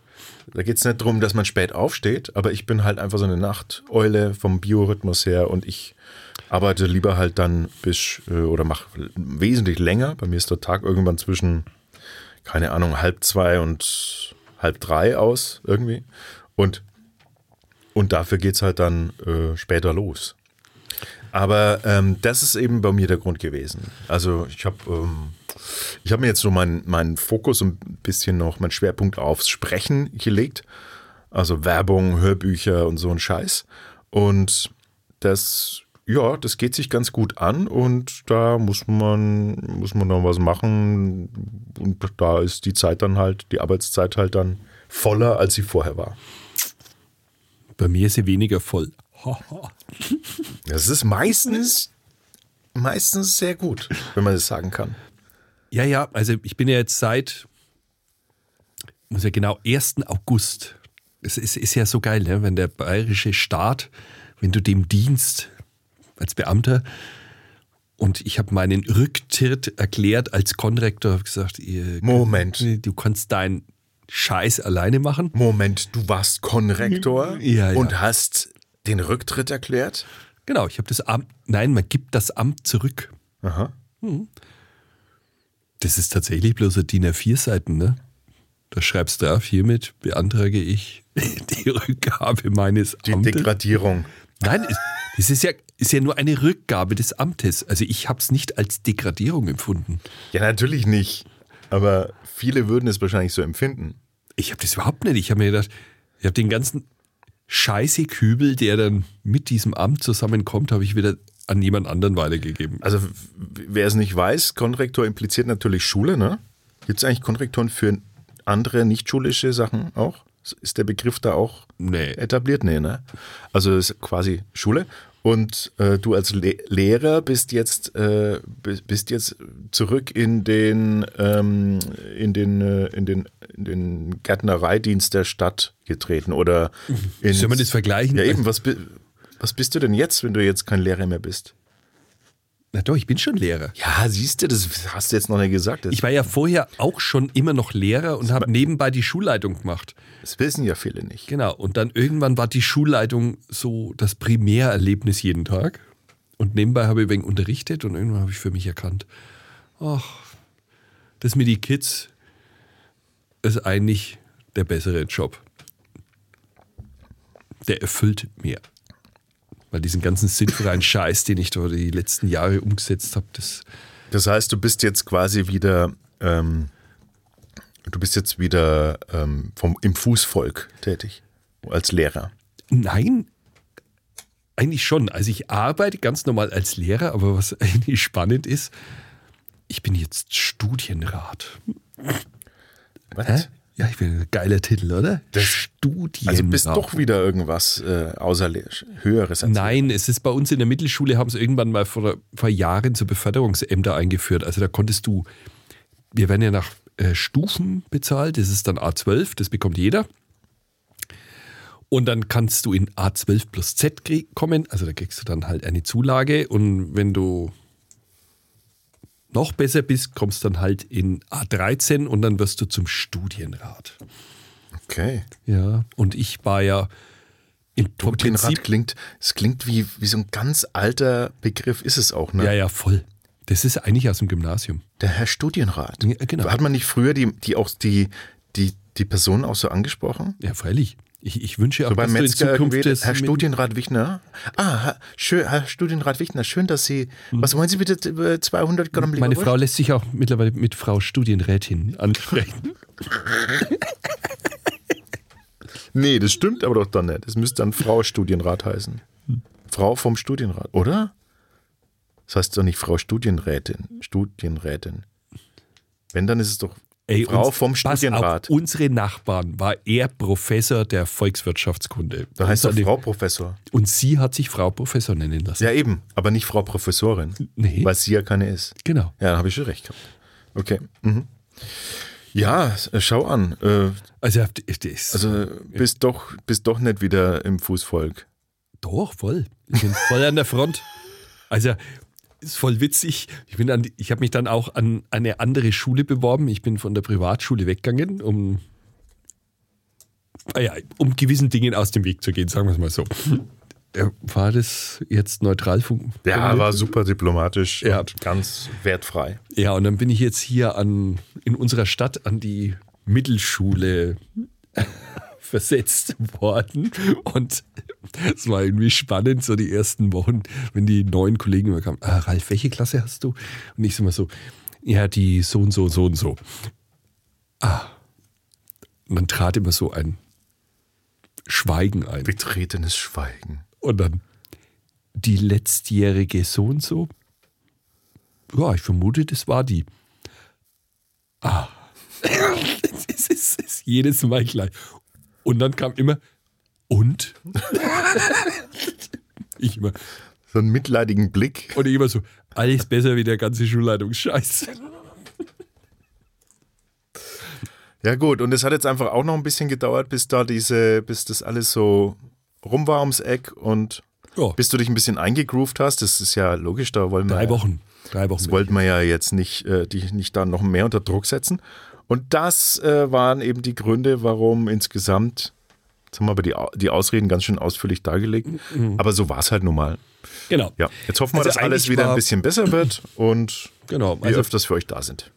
Da geht es nicht darum, dass man spät aufsteht, aber ich bin halt einfach so eine Nachteule vom Biorhythmus her und ich arbeite lieber halt dann bis äh, oder mache wesentlich länger. Bei mir ist der Tag irgendwann zwischen, keine Ahnung, halb zwei und halb drei aus irgendwie. Und, und dafür geht es halt dann äh, später los. Aber ähm, das ist eben bei mir der Grund gewesen. Also ich habe ähm, ich habe mir jetzt so meinen meinen Fokus ein bisschen noch, meinen Schwerpunkt aufs Sprechen gelegt. Also Werbung, Hörbücher und so ein Scheiß. Und das, ja, das geht sich ganz gut an und da muss man, muss man noch was machen. Und da ist die Zeit dann halt, die Arbeitszeit halt dann voller, als sie vorher war. Bei mir ist sie weniger voll. Das ist meistens, meistens sehr gut, wenn man das sagen kann. Ja, ja, also ich bin ja jetzt seit, muss ja genau, 1. August. Es ist, ist ja so geil, ne? wenn der bayerische Staat, wenn du dem dienst als Beamter und ich habe meinen Rücktritt erklärt als Konrektor, habe gesagt, ihr, Moment. du kannst deinen Scheiß alleine machen. Moment, du warst Konrektor Ja, ja. und hast den Rücktritt erklärt? Genau, ich habe das Amt, nein, man gibt das Amt zurück. Aha. Das ist tatsächlich bloß ein DIN A4-Seiten, ne? Da schreibst du auf, hiermit beantrage ich die Rückgabe meines Die Amtes. Degradierung. Nein, es ist ja, ist ja nur eine Rückgabe des Amtes. Also ich habe es nicht als Degradierung empfunden. Ja, natürlich nicht. Aber viele würden es wahrscheinlich so empfinden. Ich habe das überhaupt nicht. Ich habe mir gedacht, ich habe den ganzen Scheiße-Kübel, der dann mit diesem Amt zusammenkommt, habe ich wieder an jemand anderen weitergegeben. Also, wer es nicht weiß, Konrektor impliziert natürlich Schule, ne? Gibt es eigentlich Konrektoren für andere nicht-schulische Sachen auch? Ist der Begriff da auch Nee. etabliert? Nee, ne? Also, es ist quasi Schule. Und äh, du als Le Lehrer bist jetzt, äh, bi- bist jetzt zurück in den, ähm, in, den, äh, in, den, in den Gärtnereidienst der Stadt getreten. Oder in, Soll man das vergleichen? Ja, eben. Was, was bist du denn jetzt, wenn du jetzt kein Lehrer mehr bist? Na doch, ich bin schon Lehrer. Ja, siehst du, das hast du jetzt noch nicht gesagt. Ich war ja vorher auch schon immer noch Lehrer und habe nebenbei die Schulleitung gemacht. Das wissen ja viele nicht. Genau. Und dann irgendwann war die Schulleitung so das Primärerlebnis jeden Tag. Und nebenbei habe ich ein wenig unterrichtet und irgendwann habe ich für mich erkannt, ach, das mit die Kids ist eigentlich der bessere Job. Der erfüllt mir. Weil diesen ganzen sinnfreien Scheiß, den ich da die letzten Jahre umgesetzt habe, das Das heißt, du bist jetzt quasi wieder, ähm, du bist jetzt wieder ähm, vom, im Fußvolk tätig als Lehrer. Nein, eigentlich schon. Also ich arbeite ganz normal als Lehrer, aber was eigentlich spannend ist, ich bin jetzt Studienrat. Was? Ja, ich bin ein geiler Titel, oder? Das- Studienrat. Also bist doch wieder irgendwas äh, außer Höheres. als- Nein, es ist bei uns in der Mittelschule, haben sie irgendwann mal vor, vor Jahren so Beförderungsämter eingeführt. Also da konntest du, wir werden ja nach äh, Stufen bezahlt, das ist dann A12, das bekommt jeder. Und dann kannst du in A12 plus Z kommen. Also da kriegst du dann halt eine Zulage. Und wenn du noch besser bist, kommst dann halt in A13 und dann wirst du zum Studienrat. Okay. Ja. Und ich war ja im Studienrat Prinzip. klingt, es klingt wie, wie so ein ganz alter Begriff, ist es auch, ne? Ja, ja, voll. Das ist eigentlich aus dem Gymnasium. Der Herr Studienrat. Ja, genau. Hat man nicht früher die, die auch die, die, die Person auch so angesprochen? Ja, freilich. Ich, ich wünsche auch, So dass du in Zukunft das Herr Studienrat Wichner. Ah, Herr, schön, Herr Studienrat Wichner, schön, dass Sie. Was wollen Sie bitte äh, 200 Gramm Hm. Meine Leberwurst? Frau lässt sich auch mittlerweile mit Frau Studienrätin ansprechen. Nee, das stimmt aber doch dann nicht. Das müsste dann Frau Studienrat heißen. Frau vom Studienrat, oder? Das heißt doch nicht Frau Studienrätin. Studienrätin. Wenn, dann ist es doch Ey, Frau uns- vom Studienrat. Auf, unsere Nachbarn war er Professor der Volkswirtschaftskunde. Da heißt seine- Frau Professor. und sie hat sich Frau Professor nennen lassen. Ja, eben, aber nicht Frau Professorin. Nee. Weil sie ja keine ist. Genau. Ja, da habe ich schon recht gehabt. Okay. Mhm. Ja, schau an. Äh, Also, also bist doch, bist doch nicht wieder im Fußvolk. doch, voll. Ich bin voll an der Front. Also, ist voll witzig. Ich, bin an die- ich habe mich dann auch an eine andere Schule beworben. Ich bin von der Privatschule weggegangen, um, ah ja, um gewissen Dingen aus dem Weg zu gehen, sagen wir es mal so. Äh, War das jetzt neutral? Ja, war super diplomatisch Ja. und ganz wertfrei. Ja, und dann bin ich jetzt hier an, in unserer Stadt an die Mittelschule versetzt worden. Und es war irgendwie spannend, so die ersten Wochen, wenn die neuen Kollegen immer kamen. Ah, Ralf, welche Klasse hast du? Und ich so immer so, ja, die so und so, so und so. Ah. Und dann trat immer so ein Schweigen ein. Betretenes Schweigen. Und dann die letztjährige so und so. Ja, ich vermute, das war die. Ah. es, ist, es ist jedes Mal gleich. Und dann kam immer, und? ich immer, So einen mitleidigen Blick. und ich immer so, alles besser wie der ganze Schulleitungsscheiß. Ja, gut, und es hat jetzt einfach auch noch ein bisschen gedauert, bis da diese, bis das alles so rum war ums Eck und Ja, bis du dich ein bisschen eingegroovt hast. Das ist ja logisch, da wollen wir. drei Wochen. Drei Wochen. Das wollten wir ja jetzt nicht, äh, dich nicht da noch mehr unter Druck setzen. Und das äh, waren eben die Gründe, warum insgesamt, jetzt haben wir aber die, die Ausreden ganz schön ausführlich dargelegt, aber so war es halt nun mal. Genau. Ja, jetzt hoffen wir, Also dass alles wieder ein bisschen besser wird und Genau. wir Also öfters für euch da sind.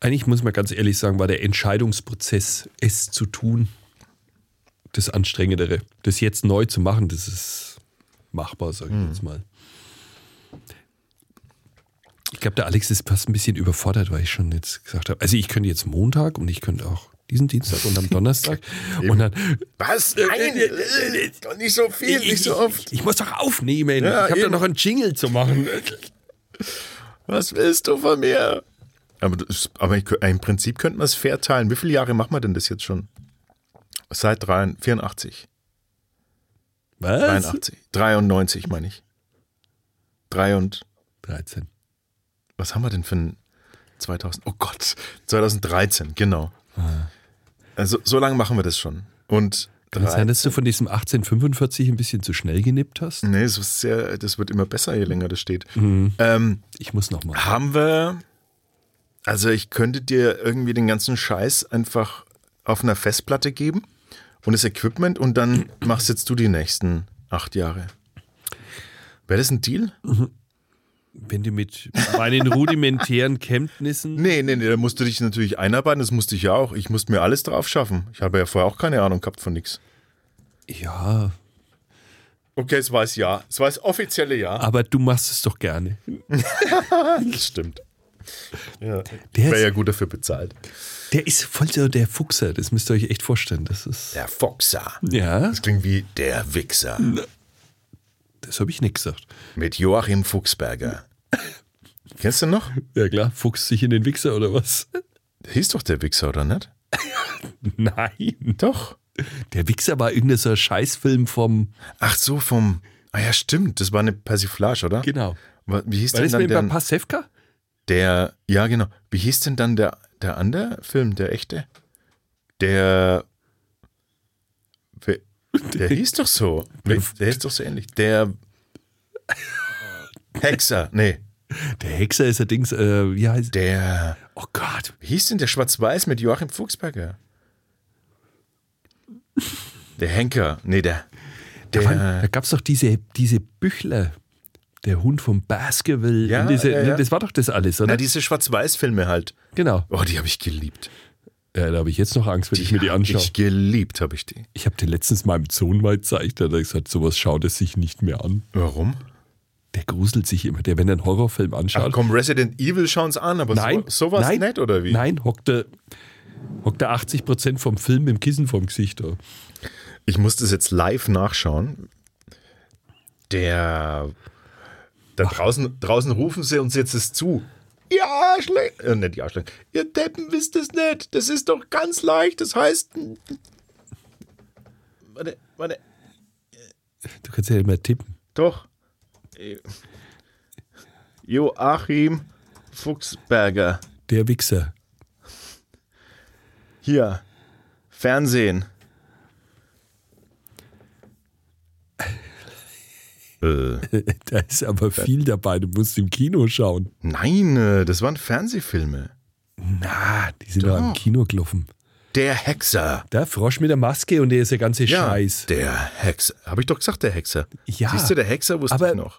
eigentlich muss man ganz ehrlich sagen, war der Entscheidungsprozess, es zu tun, das Anstrengendere. Das jetzt neu zu machen, das ist machbar, sage ich jetzt mal. Ich glaube, der Alex ist fast ein bisschen überfordert, weil ich schon jetzt gesagt habe, also ich könnte jetzt Montag und ich könnte auch diesen Dienstag und am Donnerstag und dann Was? Nein, Nein, nicht so viel, ich, ich, ich muss doch aufnehmen. Ja, ich habe da noch einen Jingle zu machen. Was willst du von mir? Aber, das, aber ich, im Prinzip könnten wir es fair teilen. Wie viele Jahre machen wir denn das jetzt schon? Seit 3, 84, Was? 83, 93 meine ich. 3 und 13. was haben wir denn für ein 2000? Oh Gott, 2013, genau. Also so lange machen wir das schon. Und Kann es sein, dass du von diesem 1845 ein bisschen zu schnell genippt hast? nee, das, ist sehr, das wird immer besser, je länger das steht. Mhm. Ähm, Ich muss noch mal. haben wir, also ich könnte dir irgendwie den ganzen Scheiß einfach auf einer Festplatte geben und das Equipment und dann machst jetzt du die nächsten acht Jahre. Wäre das ein Deal? Wenn du mit meinen rudimentären Kenntnissen. Nee, nee, nee, da musst du dich natürlich einarbeiten, das musste ich ja auch. Ich musste mir alles drauf schaffen. Ich habe ja vorher auch keine Ahnung gehabt von nichts. Ja, Okay, es war es ja. Es war das offizielle Ja. aber du machst es doch gerne. Das stimmt. Ja. Der Wäre ja gut dafür bezahlt. der ist voll so der Fuchser, das müsst ihr euch echt vorstellen. Das ist. Der Foxer. Ja, Das klingt wie der Wichser. Das habe ich nicht gesagt. Mit Joachim Fuchsberger. Kennst du noch? Ja klar, fuchst sich in den Wichser oder was? Hieß doch der Wichser, oder nicht? Nein. Doch. Der Wichser war irgendein so Scheißfilm vom. Ach so, vom. Ah ja, stimmt. Das war eine Persiflage, oder? Genau. Wie hieß War denn das dann der, Pasewka? der. Ja, genau. Wie hieß denn dann der, der andere Film, der echte? Der. Der hieß doch so. Der, hieß doch so ähnlich. Der Hexer. Nee. Der Hexer ist allerdings, äh, wie heißt Der. Oh Gott. Wie hieß denn der Schwarz-Weiß mit Joachim Fuchsberger? Der Henker. Nee, der. Der. da gab es doch diese, diese Büchler. Der Hund vom Baskerville. Ja, diese, ja, ja. Das war doch das alles, oder? Na, diese Schwarz-Weiß-Filme halt. genau. Oh, die habe ich geliebt. Ja, da habe ich jetzt noch Angst, wenn ich mir die anschaue. Ich geliebt habe ich die. Ich habe den letztens meinem Sohn mal gezeigt, da hat er gesagt, sowas schaut es sich nicht mehr an. Warum? Der gruselt sich immer, der, wenn er einen Horrorfilm Ach anschaut. komm, Resident Evil schauen sie an, aber nein, so, sowas nein, nicht, oder wie? Nein, hockt er, hockt er 80% vom Film im Kissen vorm Gesicht. Da. Ich muss das jetzt live nachschauen. Der. Da draußen, draußen rufen sie uns jetzt es zu. Ihr Arschlein. Äh, nicht die Arschlein. Ihr Deppen wisst es nicht. Das ist doch ganz leicht. Das heißt. Warte, warte. Du kannst ja immer tippen. Doch. Joachim Fuchsberger. Der Wichser. Hier. Fernsehen. Äh, Da ist aber viel dabei, du musst im Kino schauen. nein, äh, das waren Fernsehfilme. Na, die sind doch im Kino gelaufen. Der Hexer. Der Frosch mit der Maske und der ist der ganze Scheiß. Der Hexer. Habe ich doch gesagt, der Hexer. Ja. Siehst du, der Hexer wusste Aber ich noch.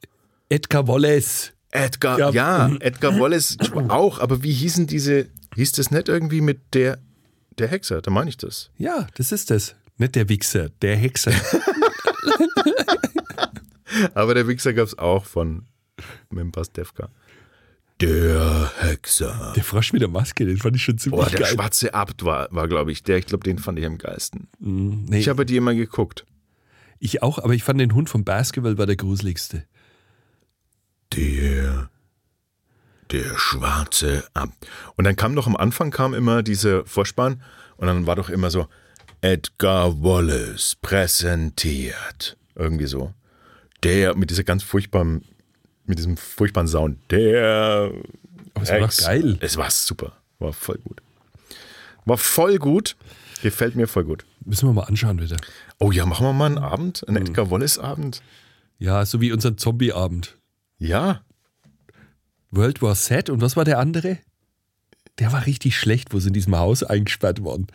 Edgar Wallace. Edgar, Ja. ja, Edgar Wallace auch, aber wie hießen diese, hieß das nicht irgendwie mit der, der Hexer? Da meine ich das. Ja, das ist das. Nicht der Wichser, der Hexer. Aber der Wichser gab es auch von mit dem Pastewka. Der Hexer. der Frosch mit der Maske, den fand ich schon ziemlich Boah, der geil. schwarze Abt war, war glaube ich, der, ich glaube, den fand ich am geilsten. Nee, Ich habe die immer geguckt. ich auch, aber ich fand den Hund vom Basketball war der gruseligste. Der, der schwarze Abt. Und dann kam doch am Anfang kam immer diese Vorspann und dann war doch immer so Edgar Wallace präsentiert. Irgendwie so. Der mit dieser ganz furchtbaren, mit diesem furchtbaren Sound. Der. Aber es war geil. Es war super. War voll gut. War voll gut. Gefällt mir voll gut. Müssen wir mal anschauen wieder. Oh ja, machen wir mal einen Abend, Mhm. einen Edgar Wallace-Abend. Ja, so wie unseren Zombie-Abend. Ja. World War Z und was war der andere? Der war richtig schlecht, wo sie in diesem Haus eingesperrt waren.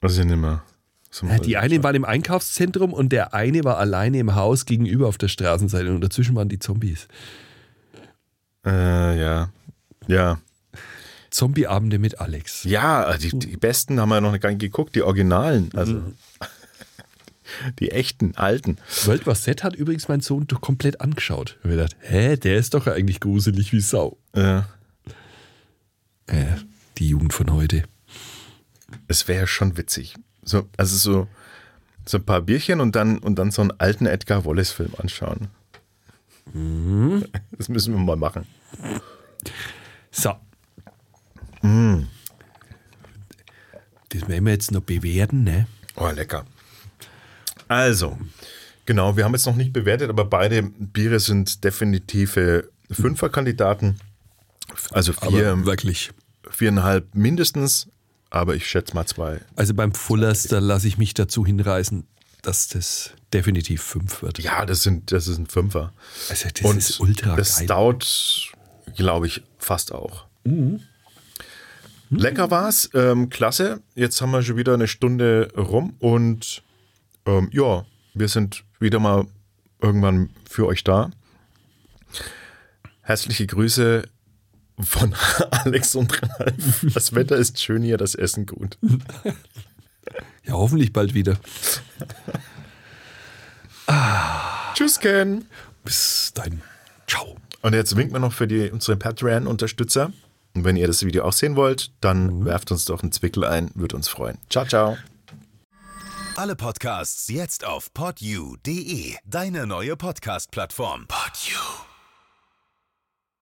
Was ist denn immer? Ja, die eine war im Einkaufszentrum und der eine war alleine im Haus gegenüber auf der Straßenseite und dazwischen waren die Zombies. Äh, ja. Ja. Zombie-Abende mit Alex. Ja, die, die besten haben wir noch gar nicht geguckt, die Originalen. Also Mhm. die echten, alten. World War Z hat übrigens mein Sohn doch komplett angeschaut. Ich habe gedacht, hä, der ist doch eigentlich gruselig wie Sau. Äh, Äh, die Jugend von heute. es wäre schon witzig. So, also so, so ein paar Bierchen und dann, und dann so einen alten Edgar Wallace-Film anschauen. Mhm. Das müssen wir mal machen. So. Das werden wir jetzt noch bewerten, ne? Oh, lecker. Also, genau, wir haben jetzt noch nicht bewertet, aber beide Biere sind definitive Fünferkandidaten. Also vier, Aber wirklich. viereinhalb mindestens, aber ich schätze mal zwei. Also beim Fullers, da lasse ich mich dazu hinreißen, dass das definitiv fünf wird. Ja, das sind, das ist ein Fünfer. Also das ist ultra das geil. Stout, glaube ich, fast auch. Lecker war's, ähm, klasse. Jetzt haben wir schon wieder eine Stunde rum und ähm, ja, wir sind wieder mal irgendwann für euch da. Herzliche Grüße von Alex und Ralf. Das Wetter ist schön hier, das Essen gut. Ja, hoffentlich bald wieder. Tschüss, Ken. Bis dann. Ciao. Und jetzt winken wir noch für die, unsere Patreon-Unterstützer. Und wenn ihr das Video auch sehen wollt, dann werft uns doch einen Zwickel ein, würde uns freuen. Ciao, ciao. Alle Podcasts jetzt auf podyou.de, deine neue Podcast-Plattform. Podyou.